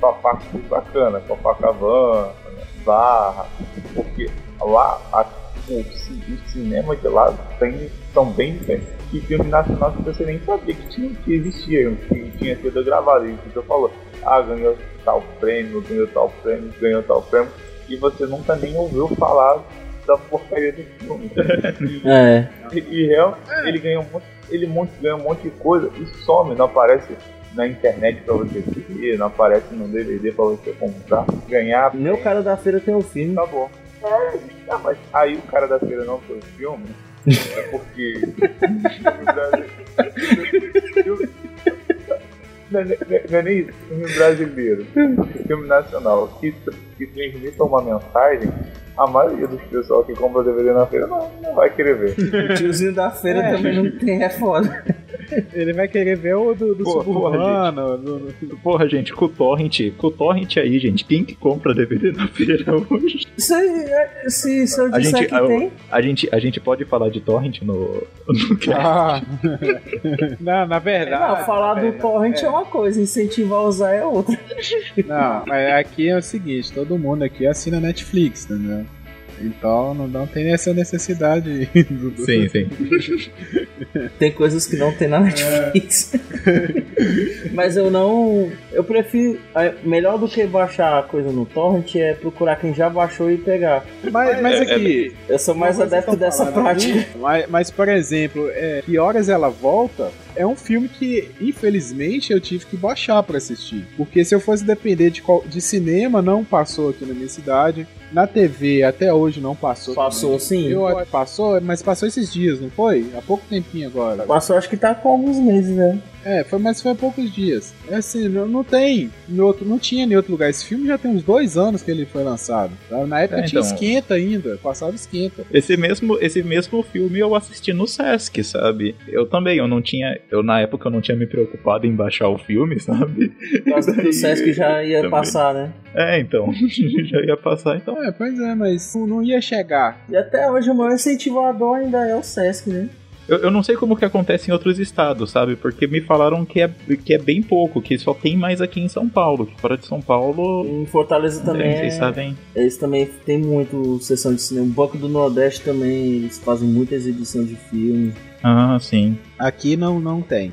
pra parte bacana, Copacabana, Barra, porque lá a, o, o cinema de lá tem, são bem diferentes. E filme nacional que você nem sabia que, tinha, que existia, que tinha sido gravado. E você falou, ah, ganhou tal prêmio, ganhou tal prêmio, ganhou tal prêmio, e você nunca nem ouviu falar da porcaria do filme. É. E, e real, ele ganha um monte, ele monte, ganha um monte de coisa e some, não aparece na internet pra você ver, não aparece no DVD pra você comprar, ganhar. O cara da feira tem o filme. Tá bom. É, ah, mas aí o cara da feira não foi o filme, é porque. Não é, nem- não é nem isso, filme brasileiro, filme nacional, que, que transmita uma mensagem, a maioria dos pessoal que compra DVD na feira não, não vai querer ver. O tiozinho da feira É. também não tem, é foda. Ele vai querer ver o do, do Pô, suburbano. do- do- Porra, gente, com o torrent, com o torrent aí, gente, quem que compra DVD na feira hoje? Aí, é- se, se eu A disser gente, que a, tem. a gente, a gente pode falar de torrent no, no? Ah. não, na verdade. Não, falar do verdade, torrent é. uma coisa, incentivar a usar é outra. Não, mas aqui é o seguinte, todo mundo aqui assina Netflix, entendeu? Então não, não tem essa necessidade do, Sim, sim. Tem coisas que não tem na Netflix. Mas eu não. Eu prefiro. é, Melhor do que baixar coisa no torrent é procurar quem já baixou e pegar. Mas, mas aqui. Eu sou mais adepto estão dessa falando prática. Mas, mas, por exemplo, é, Que Horas Ela Volta é um filme que, infelizmente, eu tive que baixar pra assistir. Porque se eu fosse depender de, qual- de cinema, não passou aqui na minha cidade. Na TV, até hoje, não passou. Passou sim. Eu, passou, mas passou esses dias, não foi? Há pouco tempinho agora. Passou, acho que tá com alguns meses, né? É, foi, mas foi há poucos dias. É assim, não, não tem. Em outro, não tinha em outro lugar. Esse filme já tem uns dois anos que ele foi lançado. tá? Na época É, tinha então. esquenta ainda. Passava esquenta. Esse mesmo, esse mesmo filme eu assisti no Sesc, sabe? Eu também, eu não tinha. Eu na época eu não tinha me preocupado em baixar o filme, sabe? Causa que o Sesc já ia Também. passar, né? É, então. Já ia passar, então. É, pois é, mas não, não ia chegar. E até hoje o maior incentivador ainda é o Sesc, né? Eu, eu não sei como que acontece em outros estados, sabe? Porque me falaram que é, que é bem pouco, que só tem mais aqui em São Paulo. Que fora de São Paulo. Em Fortaleza também. Vocês é- sabem. Eles também têm muito sessão de cinema. O Banco do Nordeste também, eles fazem muita exibição de filme. Ah, sim. Aqui não, não tem.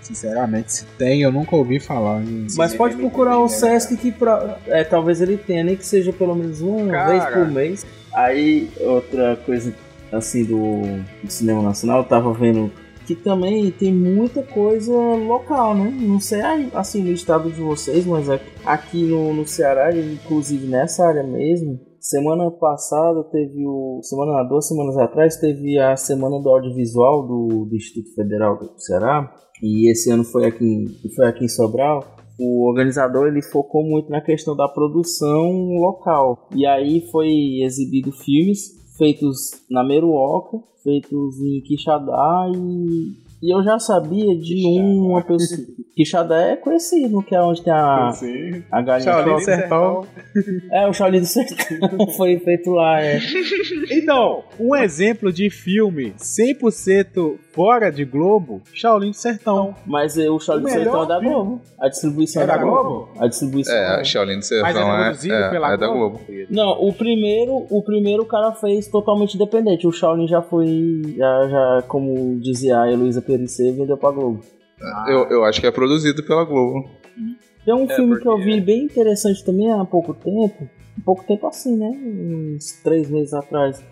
Sinceramente, se tem, eu nunca ouvi falar. Mas pode procurar o Sesc que pra, é, talvez ele tenha, nem que seja pelo menos uma Cara. vez por mês. Aí, outra coisa assim do, do cinema nacional, eu tava vendo que também tem muita coisa local, né? Não sei assim no estado de vocês, mas aqui- aqui no, no Ceará, inclusive nessa área mesmo, semana passada teve o. Semana, duas semanas atrás teve a semana do audiovisual do, do Instituto Federal do Ceará. E esse ano foi aqui, em- foi aqui em Sobral o organizador ele focou muito na questão da produção local. E aí foi exibido filmes feitos na Meruoca, feitos em Quixadá e, e eu já sabia de uma pessoa. Quixadá é conhecido, que é onde tem a, a galinha Shaolin do. Sertão. É, o Shaolin do Sertão foi feito lá, é. Então, um exemplo de filme 100% fora de Globo, Shaolin do Sertão. Mas eh, o Shaolin O do Sertão é da. Globo. A distribuição é, É da Globo. Globo? A distribuição É, é. a Shaolin do Mas é Sertão é, produzido é, pela é da Globo. Não, o primeiro, o primeiro o cara fez totalmente independente. O Shaolin já foi, já, já como dizia a Heloísa Perissé, vendeu pra Globo. Eu, eu acho que é produzido pela Globo. Tem um É, filme que eu porque- vi bem interessante também há pouco tempo, um pouco tempo assim, né? Uns três meses atrás,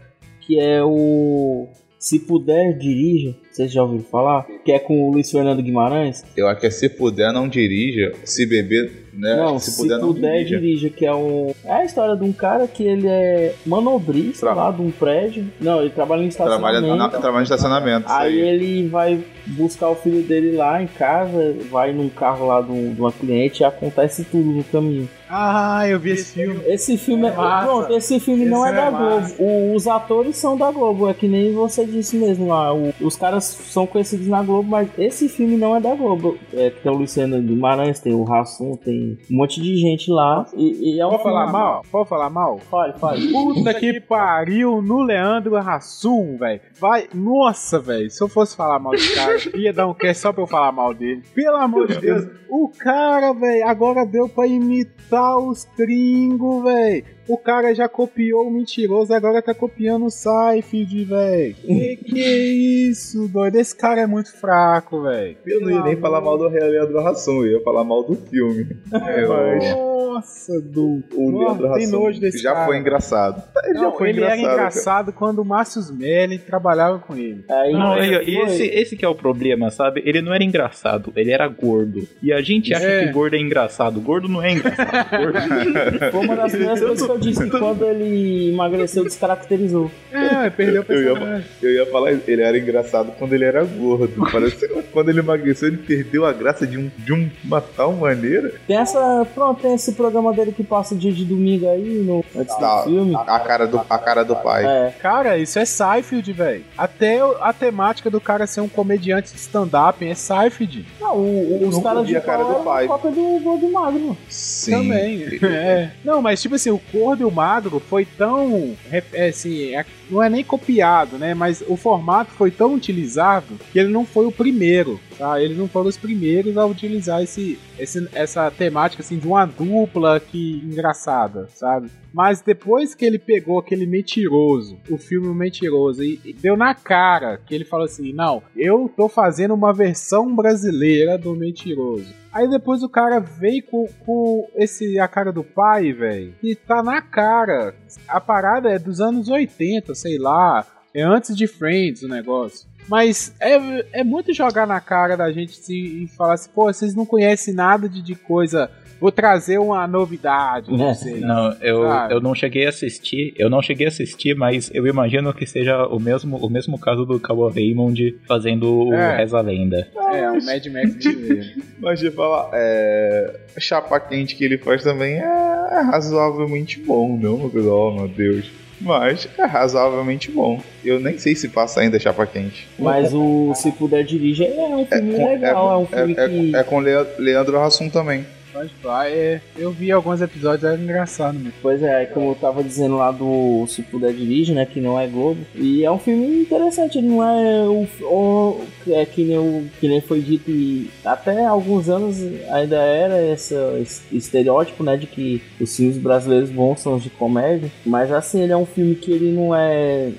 que é o Se Puder Dirija, vocês já ouviram falar? Que é com o Luiz Fernando Guimarães. Eu acho que é se puder, não dirija. Se beber, né? Não, se, puder, não dirija. dirija. que é um. É a história de um cara que ele é manobrista Tra... lá de um prédio. Não, ele trabalha em estacionamento. Trabalha, na, trabalha em estacionamento. Aí, aí, ele vai buscar o filho dele lá em casa, vai num carro lá de, um, de uma cliente e acontece tudo no caminho. Ah, eu vi esse filme. Esse filme é. é pronto, esse filme esse não é, é da Globo. O, os atores são da Globo, é que nem você disse mesmo lá. O, os caras são conhecidos na Globo, mas esse filme não é da Globo. É, tem o Luciano Guimarães, tem o Rassum, tem um monte de gente lá. E, e é um Pode falar mal? Pode falar mal? Fale, fale. Puta que pariu no Leandro Rassum, velho. Vai. Nossa, velho. Se eu fosse falar mal do cara, ia dar um cast só pra eu falar mal dele. Pelo amor de Deus. O cara, velho, agora deu pra imitar os gringos, velho. O cara já copiou o mentiroso, agora tá copiando o Seinfeld, velho. Que que é isso, doido? Esse cara é muito fraco, velho. Eu não ia nem falar mal do Leandro Rassum, eu ia falar mal do filme. É, mas... Nossa, do. O Leandro Rassum já cara. foi engraçado. Ele não, já foi ele engraçado, era engraçado cara. quando o Márcio Smelly trabalhava com ele. Aí, não, e esse, esse que é o problema, sabe? Ele não era engraçado, ele era gordo. E a gente acha é. que gordo é engraçado. Gordo não é engraçado. Gordo... Foi uma das primeiras coisas que eu disse que quando ele emagreceu, descaracterizou. É, perdeu o personagem. Eu ia, eu ia falar, ele era engraçado quando ele era gordo. Parece que quando ele emagreceu, ele perdeu a graça de, um, de uma tal maneira. Tem essa. Pronto, tem esse programa dele que passa dia de domingo aí no antes tá, do filme. A, a, cara do, a cara do pai. É. Cara, isso é Seinfeld, velho. Até a temática do cara ser um comediante de stand-up é Seinfeld. Não, o, os caras de a cara do pai. cópia do Gordo Magno. Sim. Também. é. Não, mas tipo assim, o Gordo e o Magro foi tão. É, assim, é, não é nem copiado, né? Mas o formato foi tão utilizado que ele não foi o primeiro. Tá? Eles não foram os primeiros a utilizar esse, esse, essa temática assim de uma dupla que engraçada, sabe? Mas depois que ele pegou aquele mentiroso, o filme Mentiroso, e, e deu na cara que ele falou assim: não, eu tô fazendo uma versão brasileira do Mentiroso. Aí depois o cara veio com, com esse a cara do pai, velho. E tá na cara. A parada é dos anos 80, sei lá. É antes de Friends o negócio. Mas é, é muito jogar na cara da gente se, e falar assim, pô, vocês não conhecem nada de, de coisa vou trazer uma novidade. Não, sei, não eu, eu não cheguei a assistir, eu não cheguei a assistir, mas eu imagino que seja o mesmo, o mesmo caso do Cowboy Raymond fazendo é. Reza Lenda. É, o Mad Max de Mas de falar, é, chapa quente que ele faz também é, é razoavelmente bom, não? Oh, meu Deus. Mas é razoavelmente bom. Eu nem sei se passa ainda Chapa Quente. Mas o Se Puder Dirigir é um filme é com, legal, é, é um filme é, que... É com Leandro Hassum também. Pode falar, é, eu vi alguns episódios, era engraçado mesmo. Pois é, como eu tava dizendo lá do Se Puder Dirige, né, que não é Globo, e é um filme interessante, ele não é o, o é que nem, o, que nem foi dito, e até alguns anos ainda era esse, esse estereótipo, né, de que os filmes brasileiros bons são os de comédia, mas assim, ele é um filme que ele não é...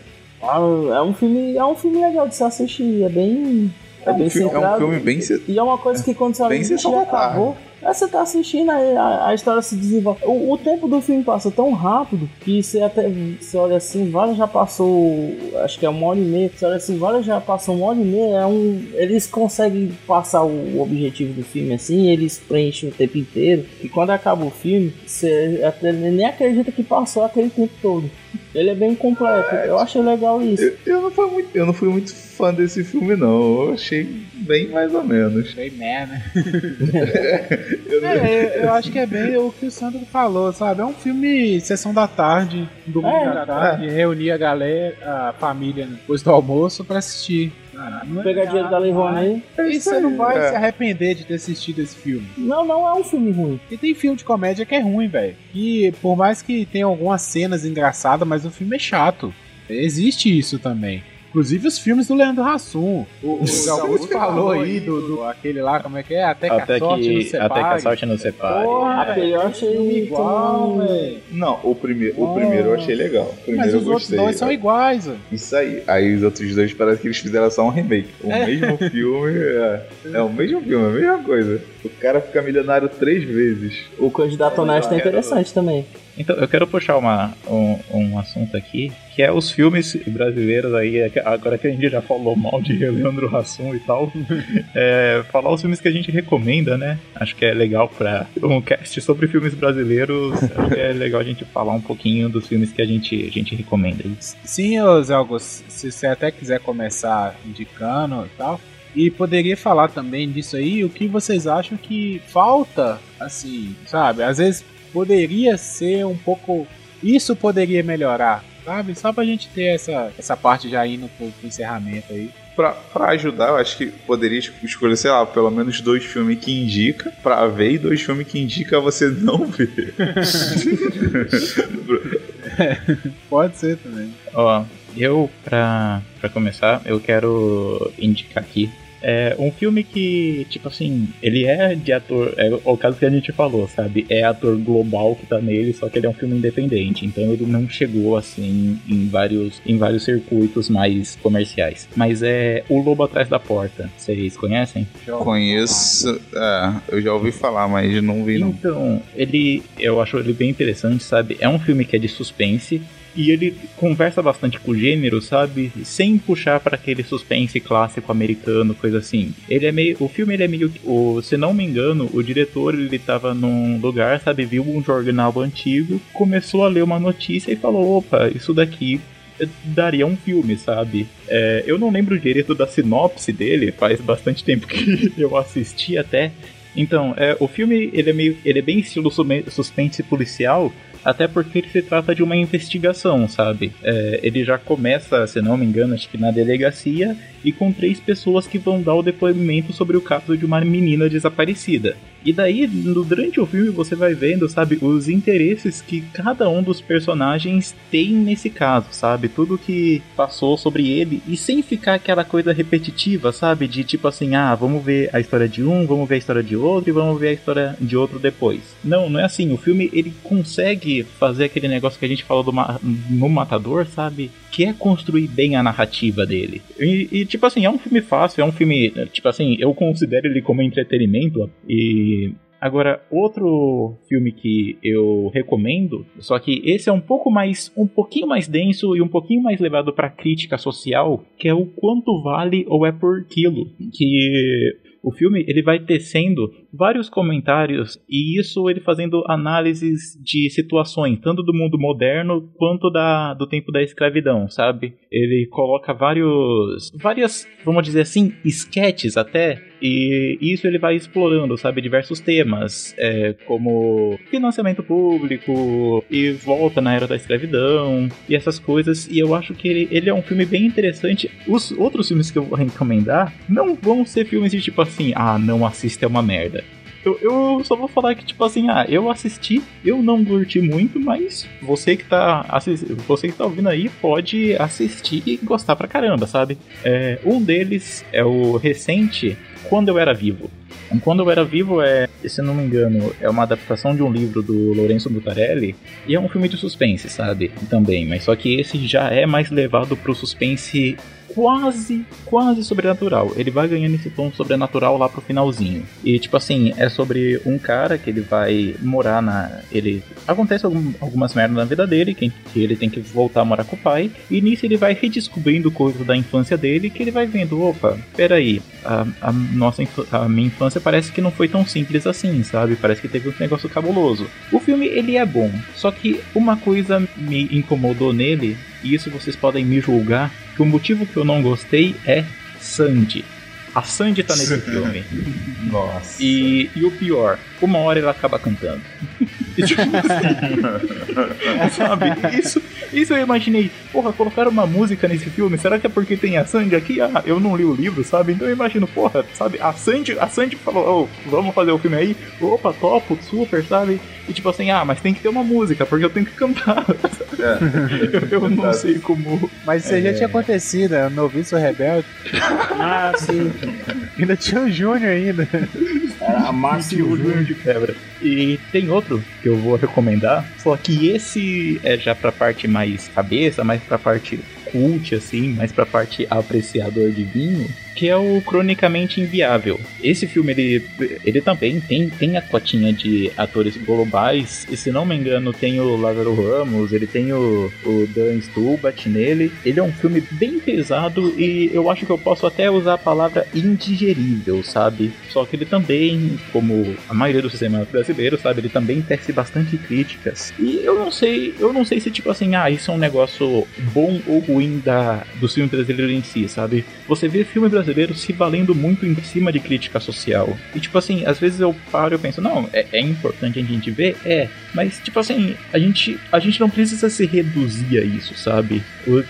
É um filme, é um filme legal de se assistir, é bem... É, é bem um filme, centrado, é um filme bem... E é uma coisa que quando você assiste, acabou... você tá assistindo, aí a, a história se desenvolve. O, o, tempo do filme passa tão rápido que você até você olha assim, várias já passou, acho que é uma hora e meia. Você olha assim, várias já passou uma hora e meia. É um, eles conseguem passar o, o objetivo do filme assim, eles preenchem o tempo inteiro. E quando acaba o filme, você até nem acredita que passou aquele tempo todo. Ele é bem completo. Eu achei legal isso. Eu, eu, não fui muito, eu não fui muito fã desse filme, não. Eu achei bem mais ou menos. Bem merda. eu, é, eu acho que é bem o que o Sandro falou, sabe? É um filme sessão da tarde, domingo é, da tarde, é. reunir a galera, a família depois do almoço para assistir. Ah, é Pegadinha da Lei Rouanet. E você não vai é. se arrepender de ter assistido esse filme. Não, não é um filme ruim. E tem filme de comédia que é ruim, velho. E por mais que tenha algumas cenas engraçadas, mas o filme é chato. Existe isso também. Inclusive os filmes do Leandro Hassum. O, o Augusto falou aí do, do, aquele lá, como é que é? Até que até a sorte que, não separe. Até que a sorte não separe. Porra, aquele eu achei igual, velho. Não, o, prime o primeiro eu achei legal. O primeiro Mas os eu gostei, outros dois são iguais, velho. Isso aí. Aí os outros dois parece que eles fizeram só um remake. O é. mesmo filme é, é o mesmo filme, a mesma coisa. O cara fica milionário três vezes. O candidato honesto é interessante também. Então, eu quero puxar uma, um, um assunto aqui, que é os filmes brasileiros aí, é agora que a gente já falou mal de Leandro Hassum e tal, é, falar os filmes que a gente recomenda, né? Acho que é legal para um cast sobre filmes brasileiros, acho que é legal a gente falar um pouquinho dos filmes que a gente, a gente recomenda. Sim, Zé Augusto, se você até quiser começar indicando e tal, e poderia falar também disso aí, o que vocês acham que falta, assim, sabe? Às vezes poderia ser um pouco. Isso poderia melhorar, sabe? Só pra gente ter essa, essa parte já indo pro, pro encerramento aí. Pra, pra ajudar, eu acho que poderia escolher, sei lá, pelo menos dois filmes que indica pra ver e dois filmes que indica você não ver. Pode ser também. Ó, eu, pra, pra começar, eu quero indicar aqui é um filme que, tipo assim, ele é de ator. É o caso que a gente falou, sabe? É ator global que tá nele, só que ele é um filme independente. Então ele não chegou assim em vários, em vários circuitos mais comerciais. Mas é O Lobo Atrás da Porta. Vocês conhecem? Conheço. É, eu já ouvi falar, mas não vi não. Então, ele. Eu acho ele bem interessante, sabe? É um filme que é de suspense e ele conversa bastante com o gênero, sabe? Sem puxar para aquele suspense clássico americano, coisa assim. Ele é meio. O filme ele é meio. O, se não me engano, o diretor ele tava num lugar, sabe? Viu um jornal antigo, começou a ler uma notícia e falou: opa, isso daqui daria um filme, sabe? É, eu não lembro direito da sinopse dele, faz bastante tempo que eu assisti até. Então, é, o filme ele é meio, ele é bem estilo suspense policial, até porque se trata de uma investigação, sabe? É, ele já começa, se não me engano, acho que na delegacia, e com três pessoas que vão dar o depoimento sobre o caso de uma menina desaparecida. E daí, durante o filme, você vai vendo, sabe, os interesses que cada um dos personagens tem nesse caso, sabe? Tudo que passou sobre ele, e sem ficar aquela coisa repetitiva, sabe? De tipo assim, ah, vamos ver a história de um, vamos ver a história de outro e vamos ver a história de outro depois. Não, não é assim. O filme ele consegue fazer aquele negócio que a gente falou do ma no Matador, sabe? Que é construir bem a narrativa dele. E, e tipo assim, é um filme fácil, é um filme, tipo assim, eu considero ele como entretenimento e Agora, outro filme que eu recomendo, só que esse é um pouco mais, um pouquinho mais denso e um pouquinho mais levado para crítica social, que é o Quanto Vale ou É por Quilo, que o filme ele vai tecendo vários comentários e isso ele fazendo análises de situações, tanto do mundo moderno quanto da, do tempo da escravidão, sabe? Ele coloca vários, várias, vamos dizer assim, esquetes até, e isso ele vai explorando, sabe, diversos temas, é, como financiamento público e volta na era da escravidão e essas coisas. E eu acho que ele, ele é um filme bem interessante. Os outros filmes que eu vou recomendar não vão ser filmes de tipo assim, ah, não assista é uma merda. Eu, eu, só vou falar que, tipo assim, ah, eu assisti, eu não curti muito, mas você que tá você que tá ouvindo aí pode assistir e gostar pra caramba, sabe? É, um deles é o recente Quando Eu Era Vivo. Quando Eu Era Vivo é, se não me engano, é uma adaptação de um livro do Lourenço Butarelli e é um filme de suspense, sabe? Também, mas só que esse já é mais levado pro suspense quase, quase sobrenatural. Ele vai ganhando esse tom sobrenatural lá pro finalzinho. E tipo assim, é sobre um cara que ele vai morar na. Ele. Acontece algum, algumas merdas na vida dele, que, que ele tem que voltar a morar com o pai. E nisso ele vai redescobrindo coisas da infância dele que ele vai vendo, opa, peraí, a, a nossa a minha infância parece que não foi tão simples assim, sabe? Parece que teve um negócio cabuloso. O filme ele é bom, só que uma coisa me incomodou nele, e isso vocês podem me julgar, que o motivo que eu não gostei é Sandy. A Sandy tá nesse filme. Nossa. E, e o pior, uma hora ela acaba cantando. E, tipo assim, sabe? Isso, isso eu imaginei. Porra, colocaram uma música nesse filme. Será que é porque tem a Sandy aqui? Ah, eu não li o livro, sabe? Então eu imagino, porra, sabe? A Sandy, a Sandy falou, oh, vamos fazer o filme aí. Opa, topo, super, sabe? E tipo assim, ah, mas tem que ter uma música, porque eu tenho que cantar. É. eu, eu não sei como. Mas isso é... já tinha acontecido, é o Noviço Rebelde. ah, sim. ainda tinha o Júnior ainda. Era a Márcio Júnior de quebra. E tem outro que eu vou recomendar, só que esse é já pra parte mais cabeça, mais pra parte cult, assim, mais pra parte apreciador de vinho, que é o Cronicamente Inviável. Esse filme, ele, ele também tem, tem a cotinha de atores globais, e se não me engano tem o Lázaro Ramos, ele tem o, o Dan Stubart nele. Ele é um filme bem pesado e eu acho que eu posso até usar a palavra indigerível, sabe? Só que ele também, como a maioria dos cinemas brasileiros, sabe? Ele também tece bastante críticas. E eu não sei, eu não sei se tipo assim, ah, isso é um negócio bom ou ruim da, do filme brasileiro em si, sabe? Você vê filme brasileiro se valendo muito em cima de crítica social. E tipo assim, às vezes eu paro e penso, não, é, é importante a gente ver? É. Mas, tipo assim, a gente, a gente não precisa se reduzir a isso, sabe?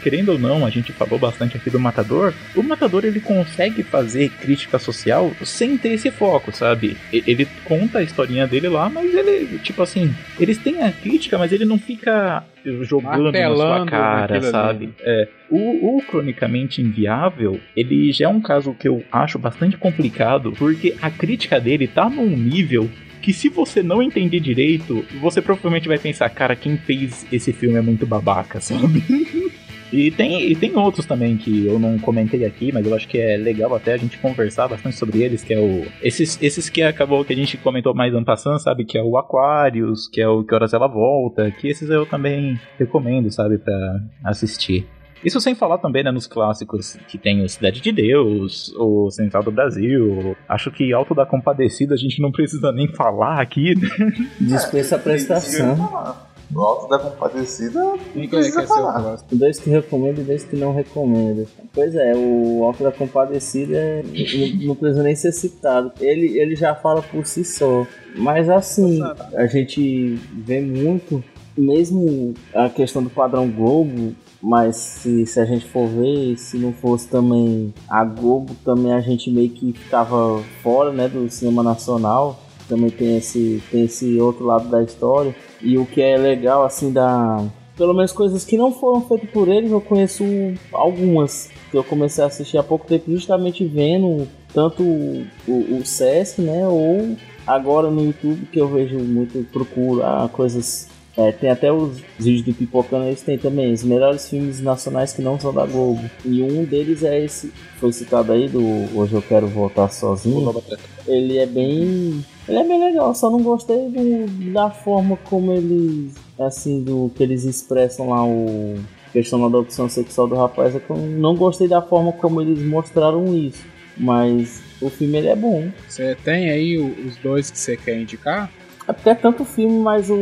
Querendo ou não, a gente falou bastante aqui do Matador. O Matador, ele consegue fazer crítica social sem ter esse foco, sabe? Ele conta a historinha dele lá, mas ele, tipo assim, eles têm a crítica, mas ele não fica jogando na sua cara, sabe? É, o, o, Cronicamente Inviável, ele já é um caso que eu acho bastante complicado, porque a crítica dele tá num nível que se você não entender direito, você provavelmente vai pensar, cara, quem fez esse filme é muito babaca, sabe? E tem, e tem outros também que eu não comentei aqui, mas eu acho que é legal até a gente conversar bastante sobre eles, que é o. Esses, esses que acabou que a gente comentou mais ano passado, sabe? Que é o Aquarius, que é o Que Horas Ela Volta, que esses eu também recomendo, sabe, para assistir. Isso sem falar também né, nos clássicos que tem o Cidade de Deus, o Central do Brasil. Acho que Alto da Compadecida a gente não precisa nem falar aqui. Dispensa a prestação. No Alto da Compadecida, Quem que é, o próximo? Dois que recomendo e dois que não recomendo. Pois é, o Alto da Compadecida é- não, não precisa nem ser citado. Ele, ele já fala por si só. Mas assim, a gente vê muito, mesmo a questão do padrão Globo, mas se, se a gente for ver, se não fosse também a Globo, também a gente meio que ficava fora né, do cinema nacional. Também tem esse, tem esse outro lado da história. E o que é legal, assim, da. Pelo menos coisas que não foram feitas por eles, eu conheço algumas. Que eu comecei a assistir há pouco tempo, justamente vendo tanto o, o, o Sesc, né? Ou agora no YouTube, que eu vejo muito, procuro ah, coisas é, tem até os vídeos do Pipocano, eles têm também os melhores filmes nacionais que não são da Globo. E um deles é esse, foi citado aí, do Hoje Eu Quero Voltar Sozinho. Ele é bem. Ele é bem legal, só não gostei do, da forma como eles. Assim, do que eles expressam lá o. questão da opção sexual do rapaz. É que eu não gostei da forma como eles mostraram isso. Mas o filme ele é bom. Você tem aí os dois que você quer indicar? Até tanto filme, mas o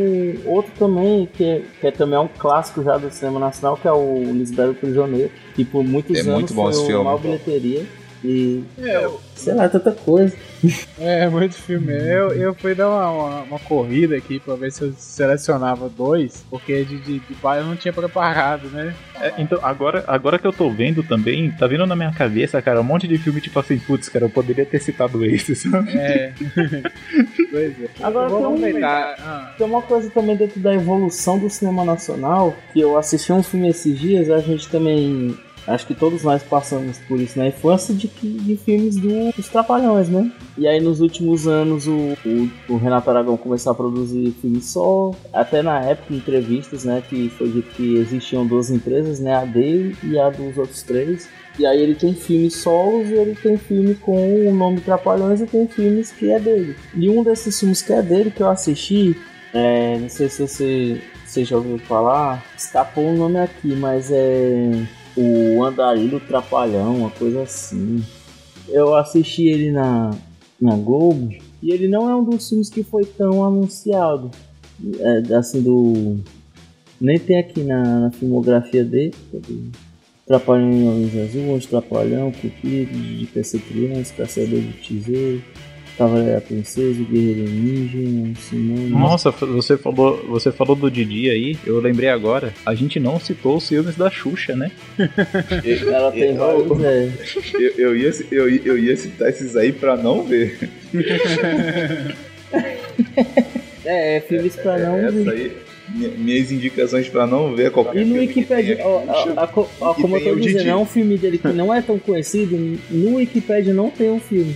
outro também, que, é, que é também é um clássico já do cinema nacional, que é o Lisbelo Prisioneiro, que por muitos É anos muito bom foi esse uma filme. maior bilheteria. E, É, sei lá, tanta coisa. É, muito filme. Eu, eu fui dar uma, uma, uma corrida aqui pra ver se eu selecionava dois, porque de, de, de bairro eu não tinha preparado, né? É, então, agora, agora que eu tô vendo também, tá vindo na minha cabeça, cara, um monte de filme tipo assim, putz, cara, eu poderia ter citado esse, sabe? É. pois é. Agora tem um-. Ah, Tem uma coisa também dentro da evolução do cinema nacional, que eu assisti um filme esses dias, a gente também. Acho que todos nós passamos por isso na infância de, de filmes do- dos Trapalhões, né? E aí nos últimos anos o, o, o Renato Aragão começou a produzir filmes só, até na época em entrevistas, né? Que foi dito que existiam duas empresas, né? A dele e a dos outros três. E aí ele tem filmes solos e ele tem filme com o nome Trapalhões e tem filmes que é dele. E um desses filmes que é dele que eu assisti é, não sei se você, você já ouviu falar, escapou o nome aqui, mas é o Andarilho Trapalhão, uma coisa assim. Eu assisti ele na, na Globo e ele não é um dos filmes que foi tão anunciado. É, assim, do. Nem tem aqui na, na filmografia dele. Trapalhão em Orange Azul, Trapalhão, Cupido, de PC Criança, Caçador de Tesouro, Cavaleiro da Princesa, Guerreiro Ninja, Simone. Nossa, você falou, você falou do Didi aí, eu lembrei agora, a gente não citou os filmes da Xuxa, né? Ela tem Eu- vários, é. Eu, eu, ia, eu, ia- eu ia citar esses aí pra não ver. É, é filmes pra não Essa ver. aí, mi- minhas indicações pra não ver qualquer E no que Wikipedia, ó, como eu tô dizendo, é um filme dele que não é tão conhecido, no Wikipedia não tem um filme.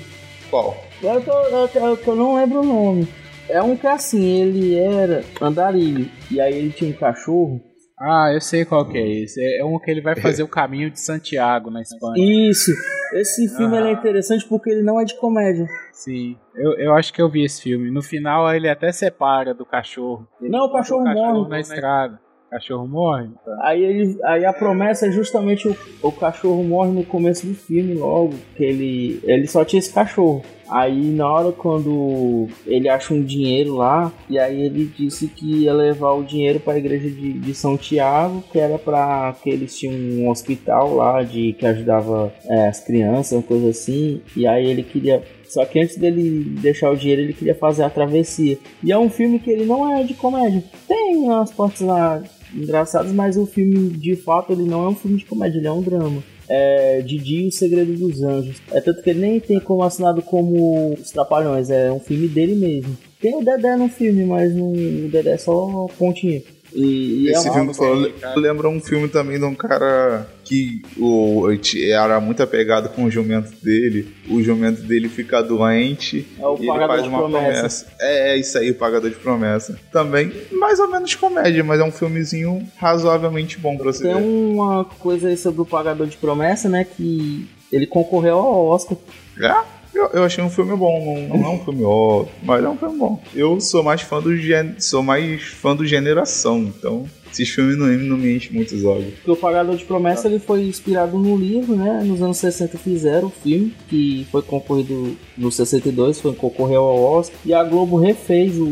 Qual? Eu, tô, eu, eu- eu não lembro o nome. É um que assim, ele era andarilho, e aí ele tinha um cachorro. ah, eu sei qual que é esse. É é um que ele vai fazer o caminho de Santiago na Espanha. Isso, Esse filme ele é interessante porque ele não é de comédia. Sim, eu, eu acho que eu vi esse filme. No final ele até separa do cachorro. Ele Não, o cachorro morre. na estrada. Cachorro morre. Aí, ele, aí a promessa é justamente o, o cachorro morre no começo do filme logo, que ele, ele só tinha esse cachorro. Aí na hora quando ele acha um dinheiro lá, e aí ele disse que ia levar o dinheiro para a igreja de, de São Tiago, que era para que eles tinham um hospital lá de que ajudava é, as crianças, coisa assim. E aí ele queria só que antes dele deixar o dinheiro, ele queria fazer a travessia. E é um filme que ele não é de comédia. Tem umas partes lá engraçadas, mas o filme, de fato, ele não é um filme de comédia, ele é um drama. É Didi e o Segredo dos Anjos. É tanto que ele nem tem como assinado como Os Trapalhões, é um filme dele mesmo. Tem o Dedé no filme, mas não, o Dedé é só pontinha. E, e Esse é filme falou, lembra um filme também de um cara que o, era muito apegado com o jumento dele. O jumento dele fica doente É o e ele faz uma Promessa. promessa. É, é isso aí, o Pagador de Promessa. Também, mais ou menos comédia, mas é um filmezinho razoavelmente bom pra você Tem ver. uma coisa aí sobre o Pagador de Promessa, né? Que ele concorreu ao Oscar. É, eu, eu achei um filme bom, não, não é um filme óbvio, mas é um filme bom. Eu sou mais fã do gênero, sou mais fã do geração, então esses filmes não, não me enchem muitos olhos. Porque o Pagador de Promessa ele foi inspirado no livro, né? Nos anos 60 fizeram o filme, que foi concorrido no 62, foi concorreu ao Oscar. E a Globo refez o,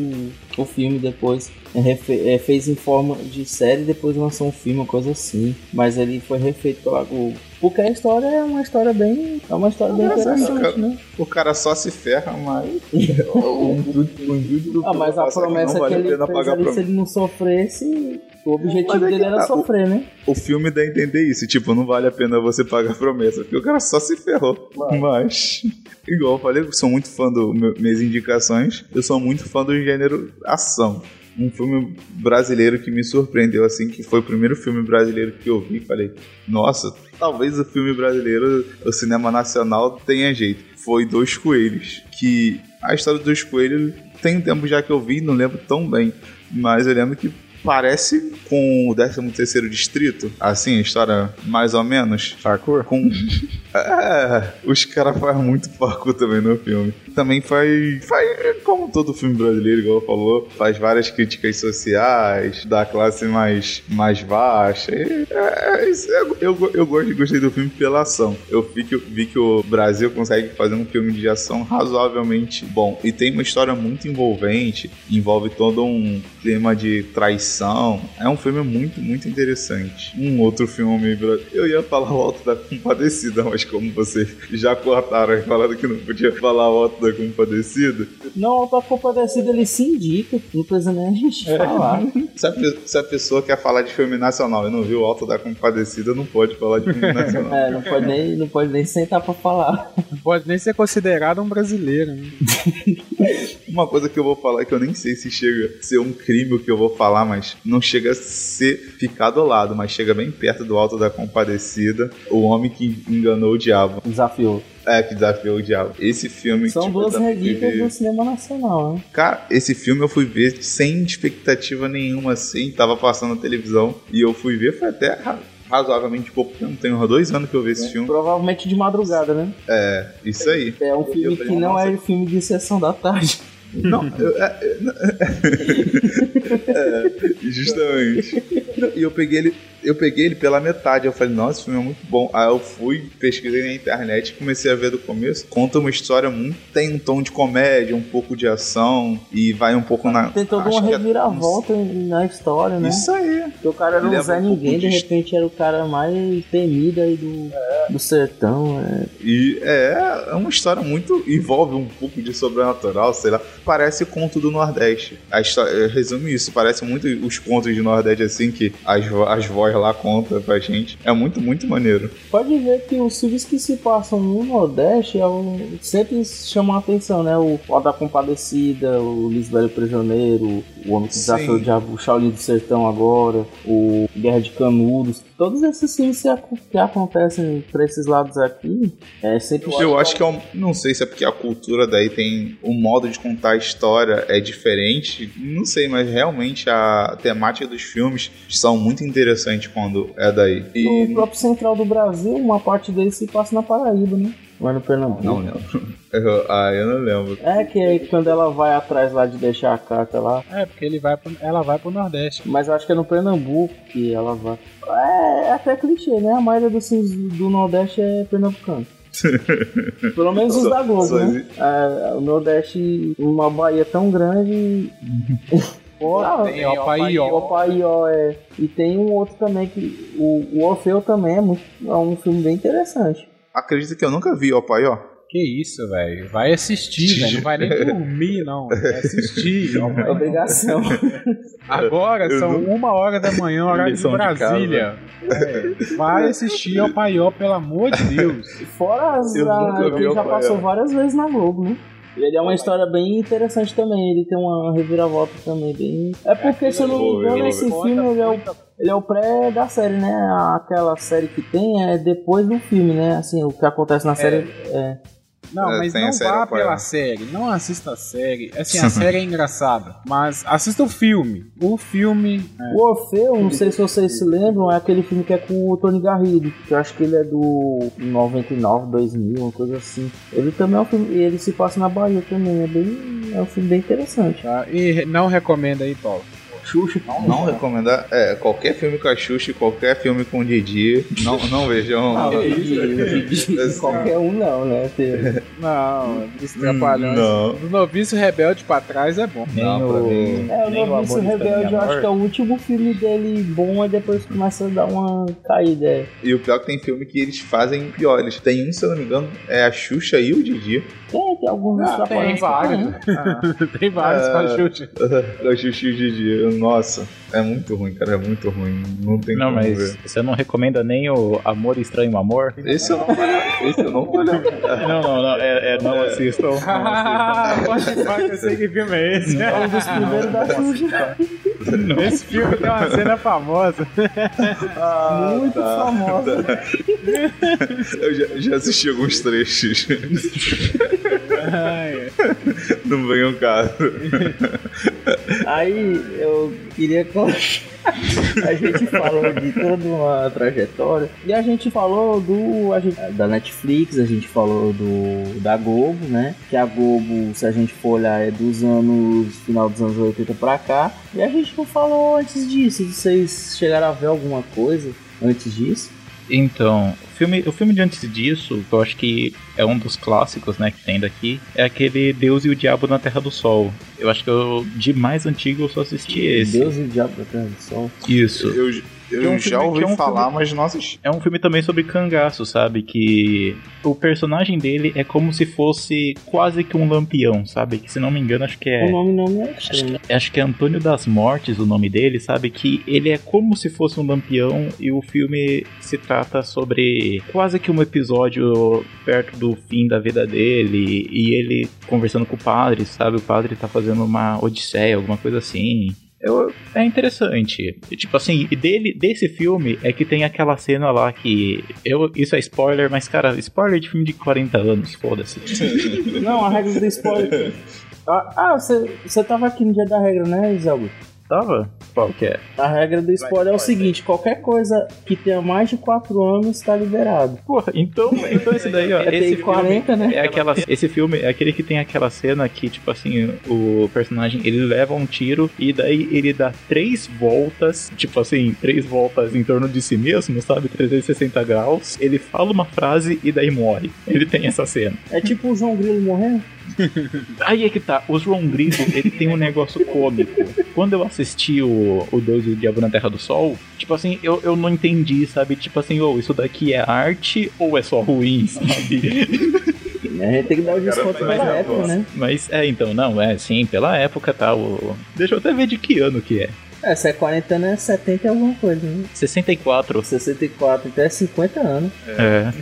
o filme depois. É, refe- é, fez em forma de série e depois lançou um filme, uma coisa assim. Mas ele foi refeito pela Globo. Porque a história é uma história bem. É uma história bem interessante, cara. né? O cara só se ferra, mas o intuito, o do Ah, mas a promessa vale que a ele pena fez ali, se ele não sofresse, o objetivo é dele era tá, o- sofrer, né? O filme dá a entender isso, tipo, não vale a pena você pagar a promessa, porque o cara só se ferrou. Mas, igual eu falei, eu sou muito fã das minhas indicações, eu sou muito fã do gênero ação. Um filme brasileiro que me surpreendeu, assim, que foi o primeiro filme brasileiro que eu vi, falei, nossa, talvez o filme brasileiro, o cinema nacional tenha jeito. Foi Dois Coelhos, que a história dos coelhos tem um tempo já que eu vi, não lembro tão bem, mas eu lembro que parece com o 13º Distrito, assim, a história mais ou menos. Parkour? Com... É, os caras fazem muito parkour também no filme. Também faz, faz, como todo filme brasileiro, igual falou, faz várias críticas sociais, da classe mais, mais baixa. É, é- eu, eu, eu gosto, gostei do filme pela ação. Eu vi que, vi que o Brasil consegue fazer um filme de ação razoavelmente bom. E tem uma história muito envolvente, envolve todo um clima de traição. É um filme muito, muito interessante. Um outro filme. Eu ia falar o Alto da Compadecida, mas como vocês já cortaram e falaram que não podia falar o Alto da Compadecida, Não, a compadecida ele se indica, não precisa nem a gente falar. se a, se a pessoa quer falar de filme nacional e não viu o Alto da Compadecida, não pode falar de filme nacional. É, não pode nem, não pode nem sentar pra falar. Não pode nem ser considerado um brasileiro. Né? Uma coisa que eu vou falar que eu nem sei se chega a ser um crime o que eu vou falar, mas não chega a ser ficar do lado, mas chega bem perto do Alto da Compadecida, o homem que enganou o diabo. Desafiou. É, que desafiou o diabo. Esse filme São tipo, duas relíquias do cinema nacional, né? Cara, esse filme eu fui ver sem expectativa nenhuma, assim, tava passando na televisão e eu fui ver, foi até ra- razoavelmente pouco tempo, tem uns dois anos que eu vi esse filme. Provavelmente de madrugada, né? É, isso aí. É um filme que não é filme de sessão da tarde. Não, eu, é, é, é, justamente. E eu peguei ele, eu peguei ele pela metade. Eu falei, nossa, esse filme é muito bom. Aí eu fui, pesquisei na internet e comecei a ver do começo. Conta uma história muito. Tem um tom de comédia, um pouco de ação e vai um pouco na. Tem toda uma é- reviravolta na história, né? Isso aí. Porque o cara era um Leva Zé um pouco Ninguém, de de- repente era o cara mais temido aí do, do sertão. É. E é, é uma história muito. envolve um pouco de sobrenatural, sei lá. Parece conto do Nordeste. A história resume isso, parece muito os contos de Nordeste assim que as, as vozes lá contam pra gente. É muito, muito maneiro. Pode ver que os filmes que se passam no Nordeste é sempre chamam a atenção, né? O Ó da Compadecida, o Lisbelo Prisioneiro, o Homem que Desafiou o. Diabo, o Shaolin do Sertão agora, o Guerra de Canudos. Todos esses filmes que acontecem pra esses lados aqui, é sempre Eu acho que é um, não sei se é porque a cultura daí tem o modo de contar a história é diferente, não sei, mas realmente a temática dos filmes são muito interessantes quando é daí. E O próprio central do Brasil, uma parte dele se passa na Paraíba, né? É no Pernambuco. não lembro. Eu- ah, eu não lembro. É que é quando ela vai atrás lá de deixar a carta lá. É, porque ele vai pro- ela vai pro Nordeste. Mas eu acho que é no Pernambuco que ela vai. É, é até clichê, né? A maioria dos filmes do Nordeste é pernambucano. Pelo menos os da Globo, Só né? É, o Nordeste, uma Bahia tão grande. Pô, Tem Opaió. O Opaió é. E tem um outro também que. O, o Orfeu também é, muito, é um filme bem interessante. Acredita que eu nunca vi o Paió? Que isso, velho. Vai assistir, velho. Não vai nem dormir, não. Vai assistir. É obrigação. Agora Eu são não- uma hora da manhã, horário de Lição de Brasília. É, vai assistir ao Paió, pelo amor de Deus. Fora as. Eu a- nunca vi já passou várias vezes na Globo, né? Ele é uma história bem interessante também, ele tem uma reviravolta também bem. É porque, se eu não me ver, engano, esse filme ele é, o, muita- ele é o pré da série, né? Aquela série que tem é depois do filme, né? Assim, o que acontece na série é. Não, É, mas não vá pela série. Não assista a série. Assim, a série é engraçada. Mas assista o filme. O filme. é, O Orfeu, não sei se vocês se lembram, é aquele filme que é com o Tony Garrido, que eu acho que ele é do 99, 2000, uma coisa assim. Ele também é um filme, e ele se passa na Bahia também, é bem, é um filme bem interessante. tá? E não recomenda aí, Paulo. Xuxa. Não recomendar. É, qualquer filme com a Xuxa, e qualquer filme com o Didi, não, não vejam. Ah, não. de- qualquer um não, né? Não, dos Trapalhões. Não. Do Noviço Rebelde pra trás é bom. Não, pra o, mim- É, o Noviço Rebelde, eu acho que é o último filme dele bom, e depois começa a dar uma caída. é. E o pior é que tem filme que eles fazem pior. Eles têm um, se eu não me engano, é a Xuxa e o Didi. Tem, tem alguns Ah, Trapalhões tem vários. tem vários É. pra chute. a Xuxa e o Didi. Nossa, é muito ruim, cara. É muito ruim. Não tem Não, como mas ver. você não recomenda nem o Amor Estranho Amor? Esse eu não Esse eu não tô olhando. Não, não, não, é, é não assistam. Não assistam. Ah, pode que eu sei que filme é esse. É um dos primeiros da Xuxa. Esse filme tem uma cena famosa. Muito famosa. Eu já, já assisti alguns trechos. Ai, Não vem um caso. Aí eu queria a gente falou de toda uma trajetória e a gente falou do gente- da Netflix, a gente falou do da Globo, né? Que a Globo, se a gente for olhar, é dos anos final dos anos 80 pra cá. E a gente não falou antes disso. Vocês chegaram a ver alguma coisa antes disso? Então, o filme, o filme de antes disso, que eu acho que é um dos clássicos, né, que tem daqui, é aquele Deus e o Diabo na Terra do Sol. Eu acho que eu, de mais antigo eu só assisti esse. Deus e o Diabo da Terra do Sol. Isso. Eu, eu é um já filme- ouvi é um falar, filme- mas não assisti. É um filme também sobre cangaço, sabe? Que o personagem dele é como se fosse quase que um lampião, sabe? Que se não me engano, acho que é. O nome não me é Acho estranho. que, acho que é Antônio das Mortes o nome dele, sabe? Que ele é como se fosse um lampião e o filme se trata sobre quase que um episódio perto do fim da vida dele e ele conversando com o padre, sabe? O padre tá fazendo uma odisseia, alguma coisa assim. Eu- é interessante. Tipo assim, e dele, desse filme é que tem aquela cena lá que. Eu, isso é spoiler, mas cara, spoiler de filme de 40 anos, foda-se. Não, a regra do spoiler. Ah, ah, você você tava aqui no dia da regra, né, Zé Augusto? Tava? Qual que é? A regra do spoiler é o seguinte: qualquer coisa que tenha mais de 4 anos está liberado. Porra, então, então esse daí, ó. É esse TI 40, né? É aquela, esse filme é aquele que tem aquela cena que, tipo assim, o personagem ele leva um tiro e daí ele dá três voltas, tipo assim, três voltas em torno de si mesmo, sabe? 360 graus. Ele fala uma frase e daí morre. Ele tem essa cena. É tipo o João Grilo morrendo. Aí é que tá, o João Grilo, ele tem um negócio cômico. Quando eu assisti o, o Deus e o Diabo na Terra do Sol, tipo assim, eu, eu não entendi, sabe? Tipo assim, ou isso daqui é arte ou é só ruim, sabe? A gente tem que dar o desconto pela época, né? Mas é, então, não, é sim, pela época tá. O... Deixa eu até ver de que ano que é. É, se é 40 anos, é 70 e alguma coisa, né? 64. 64, então é 50 anos. É.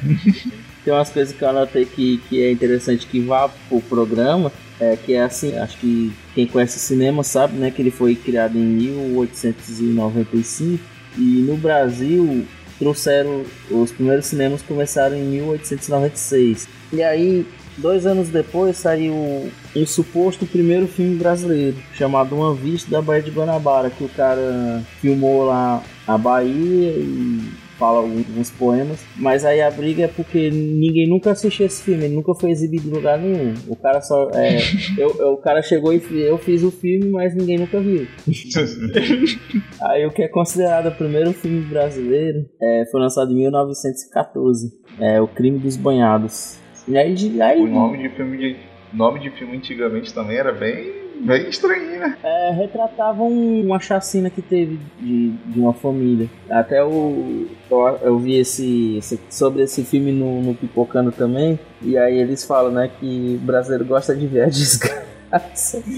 Tem umas coisas que eu anotei que, que é interessante que vá pro programa. É que é assim, acho que quem conhece cinema sabe, né? Que ele foi criado em 1895 e no Brasil trouxeram os primeiros cinemas começaram em 1896. E aí Dois anos depois saiu um suposto primeiro filme brasileiro, chamado Uma Vista da Baía de Guanabara, que o cara filmou lá a Bahia e fala alguns poemas, mas aí a briga é porque ninguém nunca assistiu esse filme, ele nunca foi exibido em lugar nenhum. O cara só. É, eu, eu- o cara chegou e eu fiz o filme, mas ninguém nunca viu. aí o que é considerado o primeiro filme brasileiro é, foi lançado em 1914. É O Crime dos Banhados. E aí, de- aí O nome de filme de. Nome de filme antigamente também era bem. bem estranho? É, retratavam uma chacina que teve de, de uma família. Até o, eu, eu vi esse, esse- sobre esse filme no, no Pipocando também. E aí eles falam, né, que o brasileiro gosta de ver a desgraça.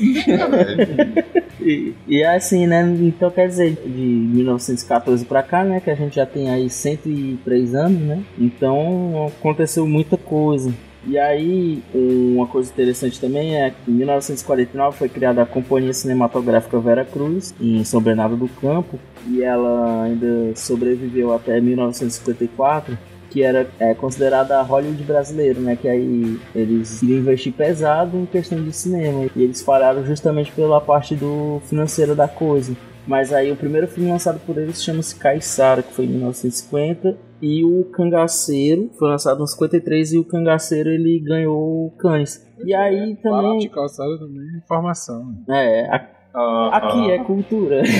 E, e é assim, né? Então quer dizer, de 1914 pra cá, né? Que a gente já tem aí 103 anos, né? Então aconteceu muita coisa. E aí, uma coisa interessante também é que em 1949 foi criada a Companhia Cinematográfica Vera Cruz, em São Bernardo do Campo, e ela ainda sobreviveu até 1954 que era é, considerada a Hollywood brasileiro, né? Que aí eles iriam investir pesado em questão de cinema. E eles falharam justamente pela parte do financeira da coisa. Mas aí o primeiro filme lançado por eles chama-se Caissara, que foi em 1950. E o Cangaceiro foi lançado em 53 e o Cangaceiro ele ganhou o Cannes. E aí Fala também. de calçada também é informação. né? É, a- Ah, aqui é cultura.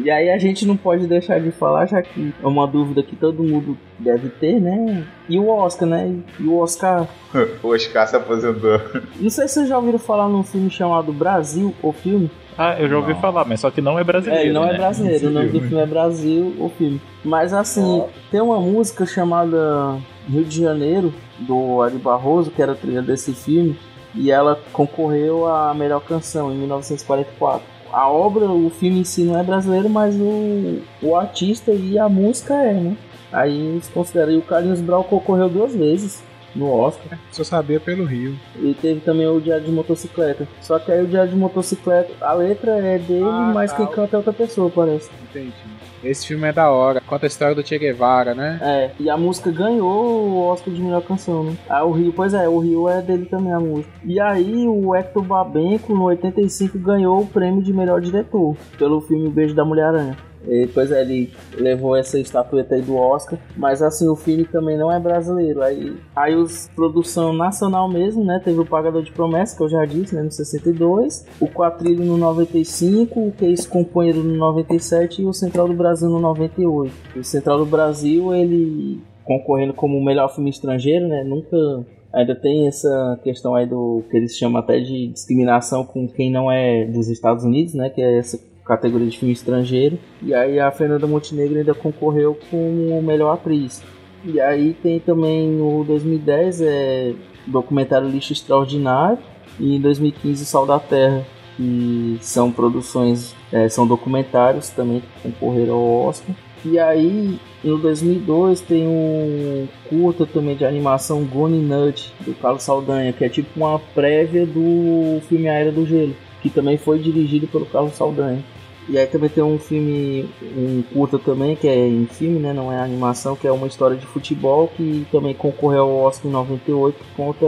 E aí a gente não pode deixar de falar, já que é uma dúvida que todo mundo deve ter, né? E o Oscar, né? E o Oscar. O Oscar se aposentou. Não sei se vocês já ouviram falar num filme chamado Brasil, o filme. Ah, eu já ouvi Não. falar, mas só que não é É, brasileiro. ele não é né? brasileiro, o nome do filme. é Brasil, o filme. Mas assim, tem uma música chamada Rio de Janeiro, do Ari Barroso, que era a trilha desse filme, e ela concorreu à melhor canção em 1944. A obra, o filme em si não é brasileiro, mas o, o artista e a música é, né? Aí eles consideram. E o Carlinhos Brau concorreu duas vezes no Oscar. Só sabia pelo Rio. E teve também o Diário de Motocicleta. Só que aí o Diário de Motocicleta, a letra é dele, Ah, mas tá. quem canta é outra pessoa, parece. Entendi. Esse filme é da hora. Conta a história do Che Guevara, né? É, e a música ganhou o Oscar de melhor canção, né? Ah, o Rio, pois é, o Rio é dele também a música. E aí o Hector Babenco, no 85, ganhou o prêmio de melhor diretor pelo filme Beijo da Mulher-Aranha. E, é, ele levou essa estatueta aí do Oscar, mas assim, o filme também não é brasileiro. Aí, aí os produção nacional mesmo, né? Teve o Pagador de Promessa, que eu já disse, né? No 62, o Quatrilho no 95, o Que Companheiro no 97 e o Central do Brasil no 98. O Central do Brasil, ele concorrendo como o melhor filme estrangeiro, né? Nunca ainda tem essa questão aí do que eles chamam até de discriminação com quem não é dos Estados Unidos, né? Que é essa categoria de filme estrangeiro. E aí a Fernanda Montenegro ainda concorreu como melhor atriz. E aí tem também no 2010 é documentário Lixo Extraordinário e em 2015 Sal da Terra, que são produções, é, são documentários também que concorreram ao Oscar. E aí no 2002 tem um curta também de animação Gone Nut do Carlos Saldanha, que é tipo uma prévia do filme A Era do Gelo, que também foi dirigido pelo Carlos Saldanha. E aí também tem um filme, um curta também, que é em filme, né? Não é animação, que é uma história de futebol que também concorreu ao Oscar em 98, que conta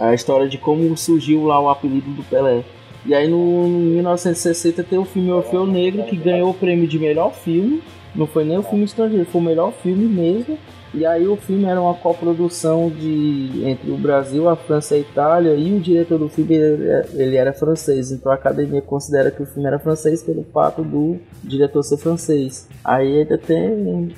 a história de como surgiu lá o apelido do Pelé. E aí no em 1960 tem o filme Orfeu Negro, que ganhou o prêmio de melhor filme. Não foi nem o filme estrangeiro, foi o melhor filme mesmo. E aí o filme era uma coprodução de entre o Brasil, a França e a Itália, e o diretor do filme ele, era francês, então a academia considera que o filme era francês pelo fato do diretor ser francês. Aí ainda tem.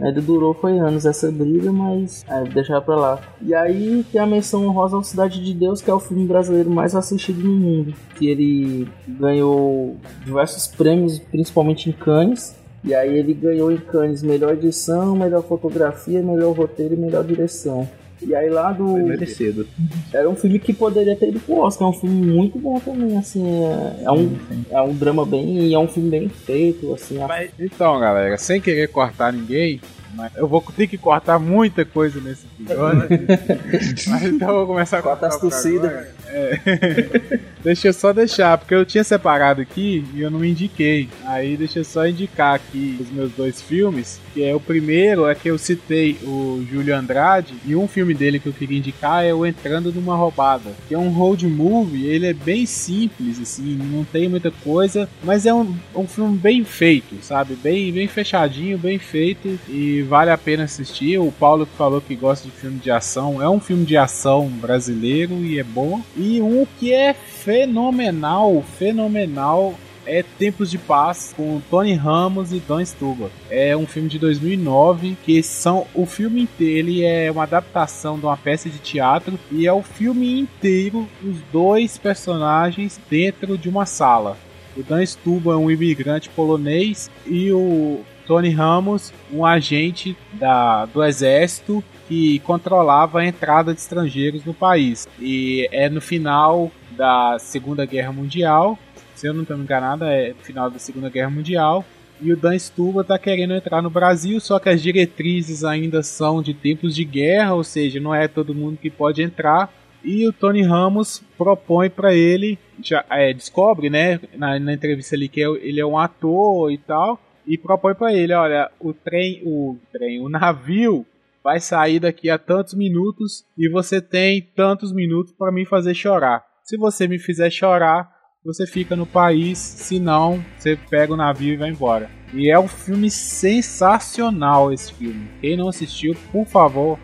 Ainda durou foi anos essa briga, mas é, deixar pra lá. E aí tem a menção honrosa ao Cidade de Deus, que é o filme brasileiro mais assistido no mundo. Que ele ganhou diversos prêmios, principalmente em Cannes. E aí ele ganhou em Cannes melhor edição, melhor fotografia, melhor roteiro e melhor direção. E aí lá do. Foi merecido. Era um filme que poderia ter ido pro Oscar, é um filme muito bom também, assim, é, é um, é um drama bem. é um filme bem feito, assim. a- Então, galera, sem querer cortar ninguém, mas eu vou ter que cortar muita coisa nesse episódio. mas então eu vou começar a Corta cortar as por tossidas. agora. É. Deixa eu só deixar, porque eu tinha separado aqui e eu não indiquei. Aí deixa eu só indicar aqui os meus dois filmes. Que é o primeiro é que eu citei o Júlio Andrade. E um filme dele que eu queria indicar é o Entrando numa Roubada. Que é um road movie, ele é bem simples, assim, não tem muita coisa. Mas é um, um filme bem feito, sabe? Bem, bem fechadinho, bem feito. E vale a pena assistir. O Paulo que falou que gosta de filme de ação. É um filme de ação brasileiro e é bom. E um que é fenomenal, fenomenal é Tempos de Paz com Tony Ramos e Don Stuba. É um filme de 2009 que são o filme inteiro ele é uma adaptação de uma peça de teatro e é o filme inteiro os dois personagens dentro de uma sala. O Dan Stuba é um imigrante polonês e o Tony Ramos, um agente da, do exército que controlava a entrada de estrangeiros no país. E é no final da Segunda Guerra Mundial, se eu não estou enganado, é final da Segunda Guerra Mundial. E o Dan Stuba está querendo entrar no Brasil, só que as diretrizes ainda são de tempos de guerra, ou seja, não é todo mundo que pode entrar. E o Tony Ramos propõe para ele, já é, descobre, né, na, na entrevista ali que é, ele é um ator e tal, e propõe para ele, olha, o trem, o trem, o navio vai sair daqui a tantos minutos e você tem tantos minutos para me fazer chorar. Se você me fizer chorar, você fica no país, se não, você pega o navio e vai embora. E é um filme sensacional esse filme. Quem não assistiu, por favor,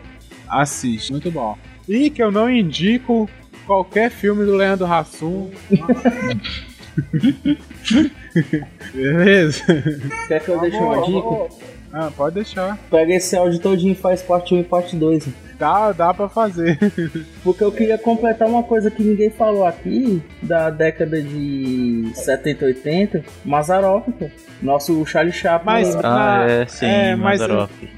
assiste. Muito bom. E que eu não indico qualquer filme do Leandro Hassum. Beleza? Quer que eu deixe uma dica? Ah, pode deixar. Pega esse áudio todinho e faz parte 1 e parte 2. Dá, dá pra fazer. Porque eu queria completar uma coisa que ninguém falou aqui, da década de 70, 80, Mazarop. Nosso Charlie Chaplin. Mas, Ah, na- é, sim, é, mas.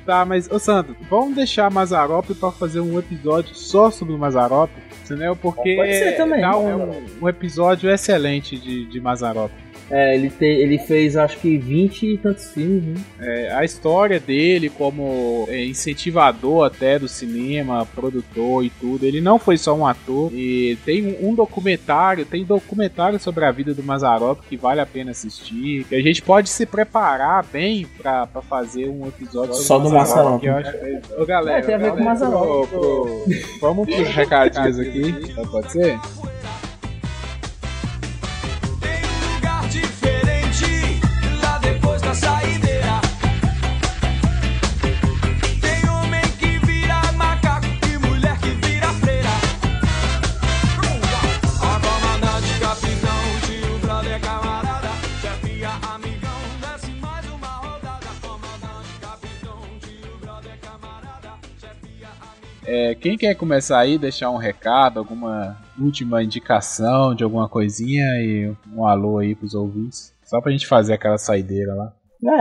Tá, mas, ô Sandro, vamos deixar Mazarop pra fazer um episódio só sobre o Mazarop? Entendeu? Porque Pode ser também. dá um, um episódio excelente de, de Mazarop. É, ele, te, ele fez acho que 20 e tantos filmes, né? É, a história dele como é, incentivador até do cinema, produtor e tudo, ele não foi só um ator. E tem um, um documentário, tem documentário sobre a vida do Mazarop que vale a pena assistir. Que a gente pode se preparar bem pra, pra fazer um episódio sobre Só do Mazarop. que- Ô, galera, É, tem a ver com galera, Mazarop. pro- pro- Vamos pros recadinhos aqui, pode ser? É, quem quer começar aí, deixar um recado, alguma última indicação de alguma coisinha e um alô aí pros ouvintes? Só pra gente fazer aquela saideira lá.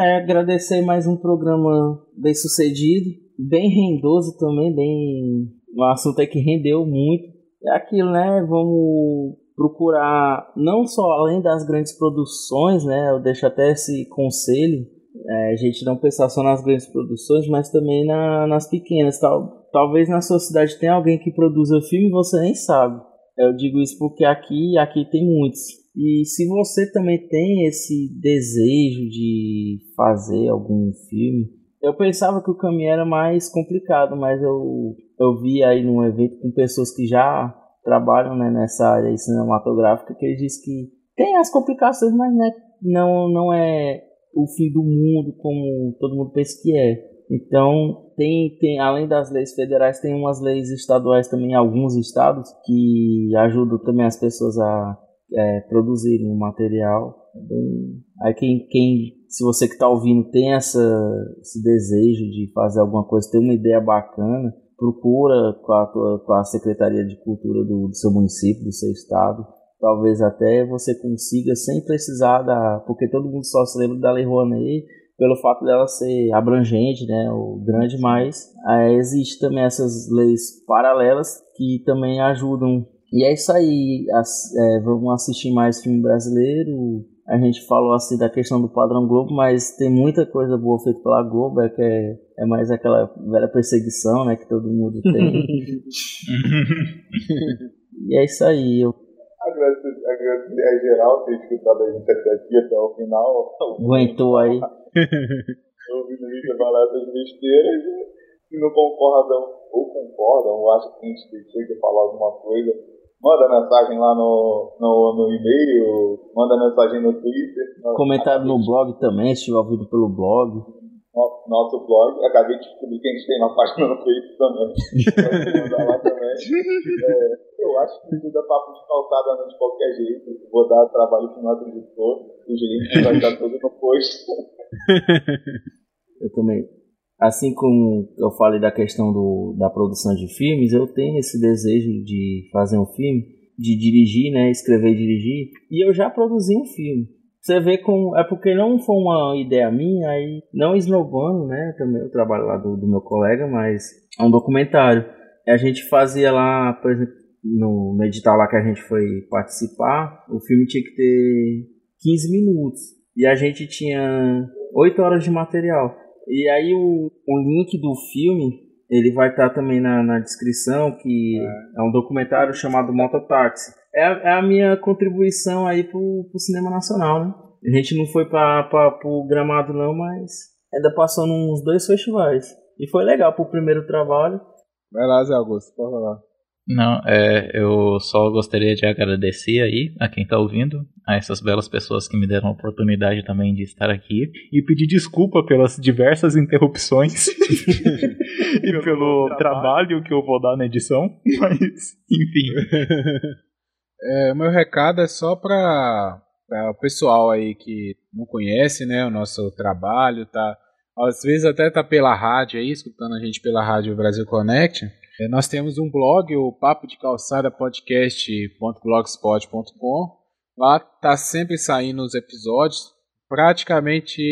É, agradecer mais um programa bem sucedido, bem rendoso também, bem. Um assunto aí que rendeu muito. É aquilo, né? Vamos procurar, não só além das grandes produções, né? Eu deixo até esse conselho, é, a gente não pensar só nas grandes produções, mas também na- nas pequenas. Tal, talvez na sua cidade tenha alguém que produza filme e você nem sabe. Eu digo isso porque aqui, aqui tem muitos. E se você também tem esse desejo de fazer algum filme, eu pensava que o caminho era mais complicado, mas eu, eu vi aí num evento com pessoas que já trabalham né, nessa área cinematográfica que eles dizem que tem as complicações, mas né, não, não é o fim do mundo como todo mundo pensa que é. Então, tem, tem, além das leis federais, tem umas leis estaduais também alguns estados que ajudam também as pessoas a é, produzirem o material. É bem- Aí quem, quem, se você que está ouvindo tem essa, esse desejo de fazer alguma coisa, tem uma ideia bacana, procura com a, com a Secretaria de Cultura do, do seu município, do seu estado. Talvez até você consiga sem precisar da. Porque todo mundo só se lembra da Lei Rouanet pelo fato dela ser abrangente, né, ou grande, mas é, existe também essas leis paralelas que também ajudam. E é isso aí, as- é, vamos assistir mais filme brasileiro. A gente falou assim da questão do padrão Globo, mas tem muita coisa boa feita pela Globo, é que é, é mais aquela velha perseguição, né, que todo mundo tem. e é isso aí, eu Agradecer, agradecer a geral ter escutado a gente até aqui, até o final. Aguentou aí. Ouvindo a gente falar essas besteiras. Se não concordam ou concordam, ou acham que a gente deixou de falar alguma coisa, manda mensagem lá no, no, no e-mail, manda mensagem no Twitter. Comentário no blog também, se estiver ouvindo pelo blog. Nosso, nosso blog. Acabei de descobrir que a gente tem uma página no Twitter também. Pode mandar lá também. É, eu acho que tudo é papo de calçada não de qualquer jeito. Vou dar trabalho para o nosso editor. O gerente vai estar todo no post. Eu também. Assim como eu falei da questão do, da produção de filmes, eu tenho esse desejo de fazer um filme, de dirigir, né? Escrever e dirigir. E eu já produzi um filme. Você vê como. É porque não foi uma ideia minha, aí não esnobando, né? Também o trabalho lá do, do meu colega, mas é um documentário. A gente fazia lá, por exemplo, no, no edital lá que a gente foi participar, o filme tinha que ter 15 minutos. E a gente tinha 8 horas de material. E aí o, o link do filme, ele vai estar também na, na descrição, que é. um documentário chamado Mototáxi. É, a- é a minha contribuição aí pro, pro cinema nacional, né? A gente não foi pra, pra, pro Gramado não, mas ainda passou nos dois festivais. E foi legal pro primeiro trabalho. Vai lá, Zé Augusto, pode falar. Não, é, eu só gostaria de agradecer aí a quem tá ouvindo, a essas belas pessoas que me deram a oportunidade também de estar aqui e pedir desculpa pelas diversas interrupções e pelo trabalho que eu vou dar na edição, mas enfim. É, meu recado é só para o pessoal aí que não conhece, né, o nosso trabalho, tá? Às vezes até tá pela rádio aí, escutando a gente pela rádio Brasil Connect. É, nós temos um blog, o papo de calçada podcast.blogspot.com. Lá tá sempre saindo os episódios. Praticamente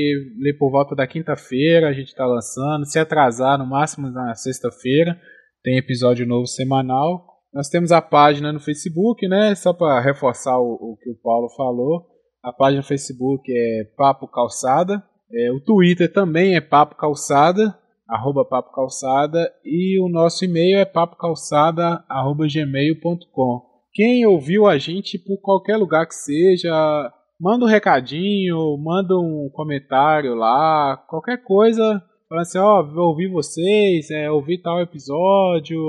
ali por volta da quinta-feira a gente tá lançando. Se atrasar, no máximo na sexta-feira, tem episódio novo semanal. Nós temos a página no Facebook, né? Só para reforçar o, o que o Paulo falou. A página no Facebook é Papo Calçada. É, o Twitter também é Papo Calçada, arroba Papo Calçada. E o nosso e-mail é papocalçada, arroba gmail.com. Quem ouviu a gente por qualquer lugar que seja, manda um recadinho, manda um comentário lá, qualquer coisa. Falando assim, ó, ouvi vocês, é, ouvi tal episódio,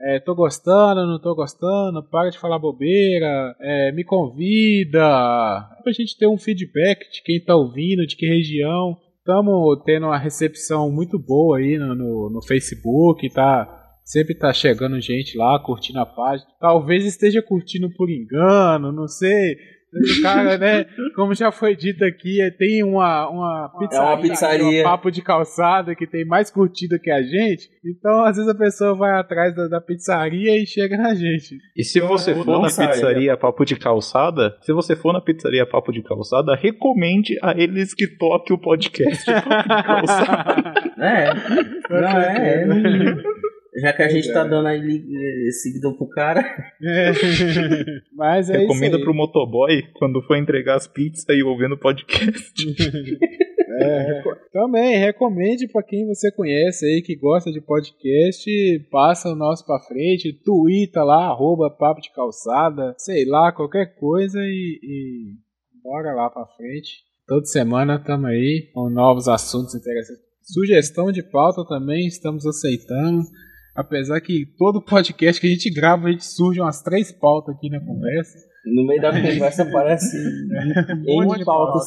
é, tô gostando, não tô gostando, para de falar bobeira, é, me convida, pra gente ter um feedback de quem tá ouvindo, de que região. Estamos tendo uma recepção muito boa aí no, no, no Facebook, tá? Sempre tá chegando gente lá, curtindo a página. Talvez esteja curtindo por engano, não sei. O cara, né? Como já foi dito aqui, é, tem uma, uma pizzaria, pizzaria. um papo de calçada que tem mais curtida que a gente. Então, às vezes a pessoa vai atrás da, da pizzaria e chega na gente. E se você Não for na pizzaria Papo de Calçada, se você for na pizzaria Papo de Calçada, recomende a eles que toque o podcast Papo de Calçada. É, não, é, é, Já que a gente tá é. dando aí seguidão pro cara. É. Mas é Recomenda isso aí. pro motoboy quando for entregar as pizzas e ouvindo o podcast. É, também recomende para quem você conhece aí que gosta de podcast, passa o nosso para frente, twitta lá, arroba papo de calçada, sei lá, qualquer coisa e, e bora lá para frente. Toda semana estamos aí com novos assuntos interessantes. Sugestão de pauta também estamos aceitando. Apesar que todo podcast que a gente grava, a gente surge umas três pautas aqui na conversa. No meio da conversa aparece Um pautas.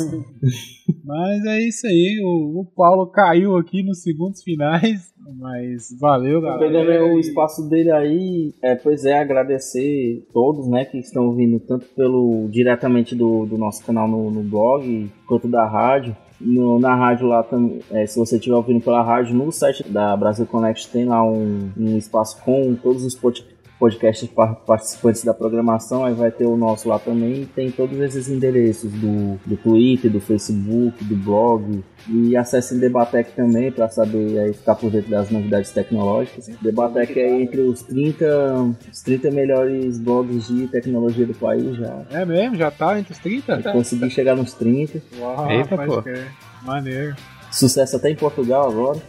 Mas é isso aí, o, o Paulo caiu aqui nos segundos finais, mas valeu, Pegando galera. o espaço dele aí, é, pois é, agradecer todos, né, que estão ouvindo tanto pelo diretamente do, do nosso canal no, no blog, quanto da rádio. No- na rádio lá, tam- é, se você estiver ouvindo pela rádio, no site da Brasil Connect tem lá um, um espaço com todos os pod- podcasts par- participantes da programação, aí vai ter o nosso lá também, tem todos esses endereços do, do Twitter, do Facebook, do blog, e acessem Debatec também para saber aí ficar por dentro das novidades tecnológicas. Debatec é entre os 30, os 30 melhores blogs de tecnologia do país já. É mesmo? Já tá entre os 30? Consegui chegar nos 30. Uau, Eita, pô. crer. Maneiro. Sucesso até em Portugal agora.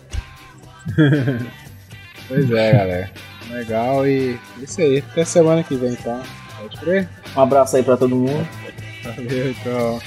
Pois é, galera. Legal e isso aí. Até semana que vem, então. Tchau, Pode crer? Um abraço aí pra todo mundo. Valeu, tchau.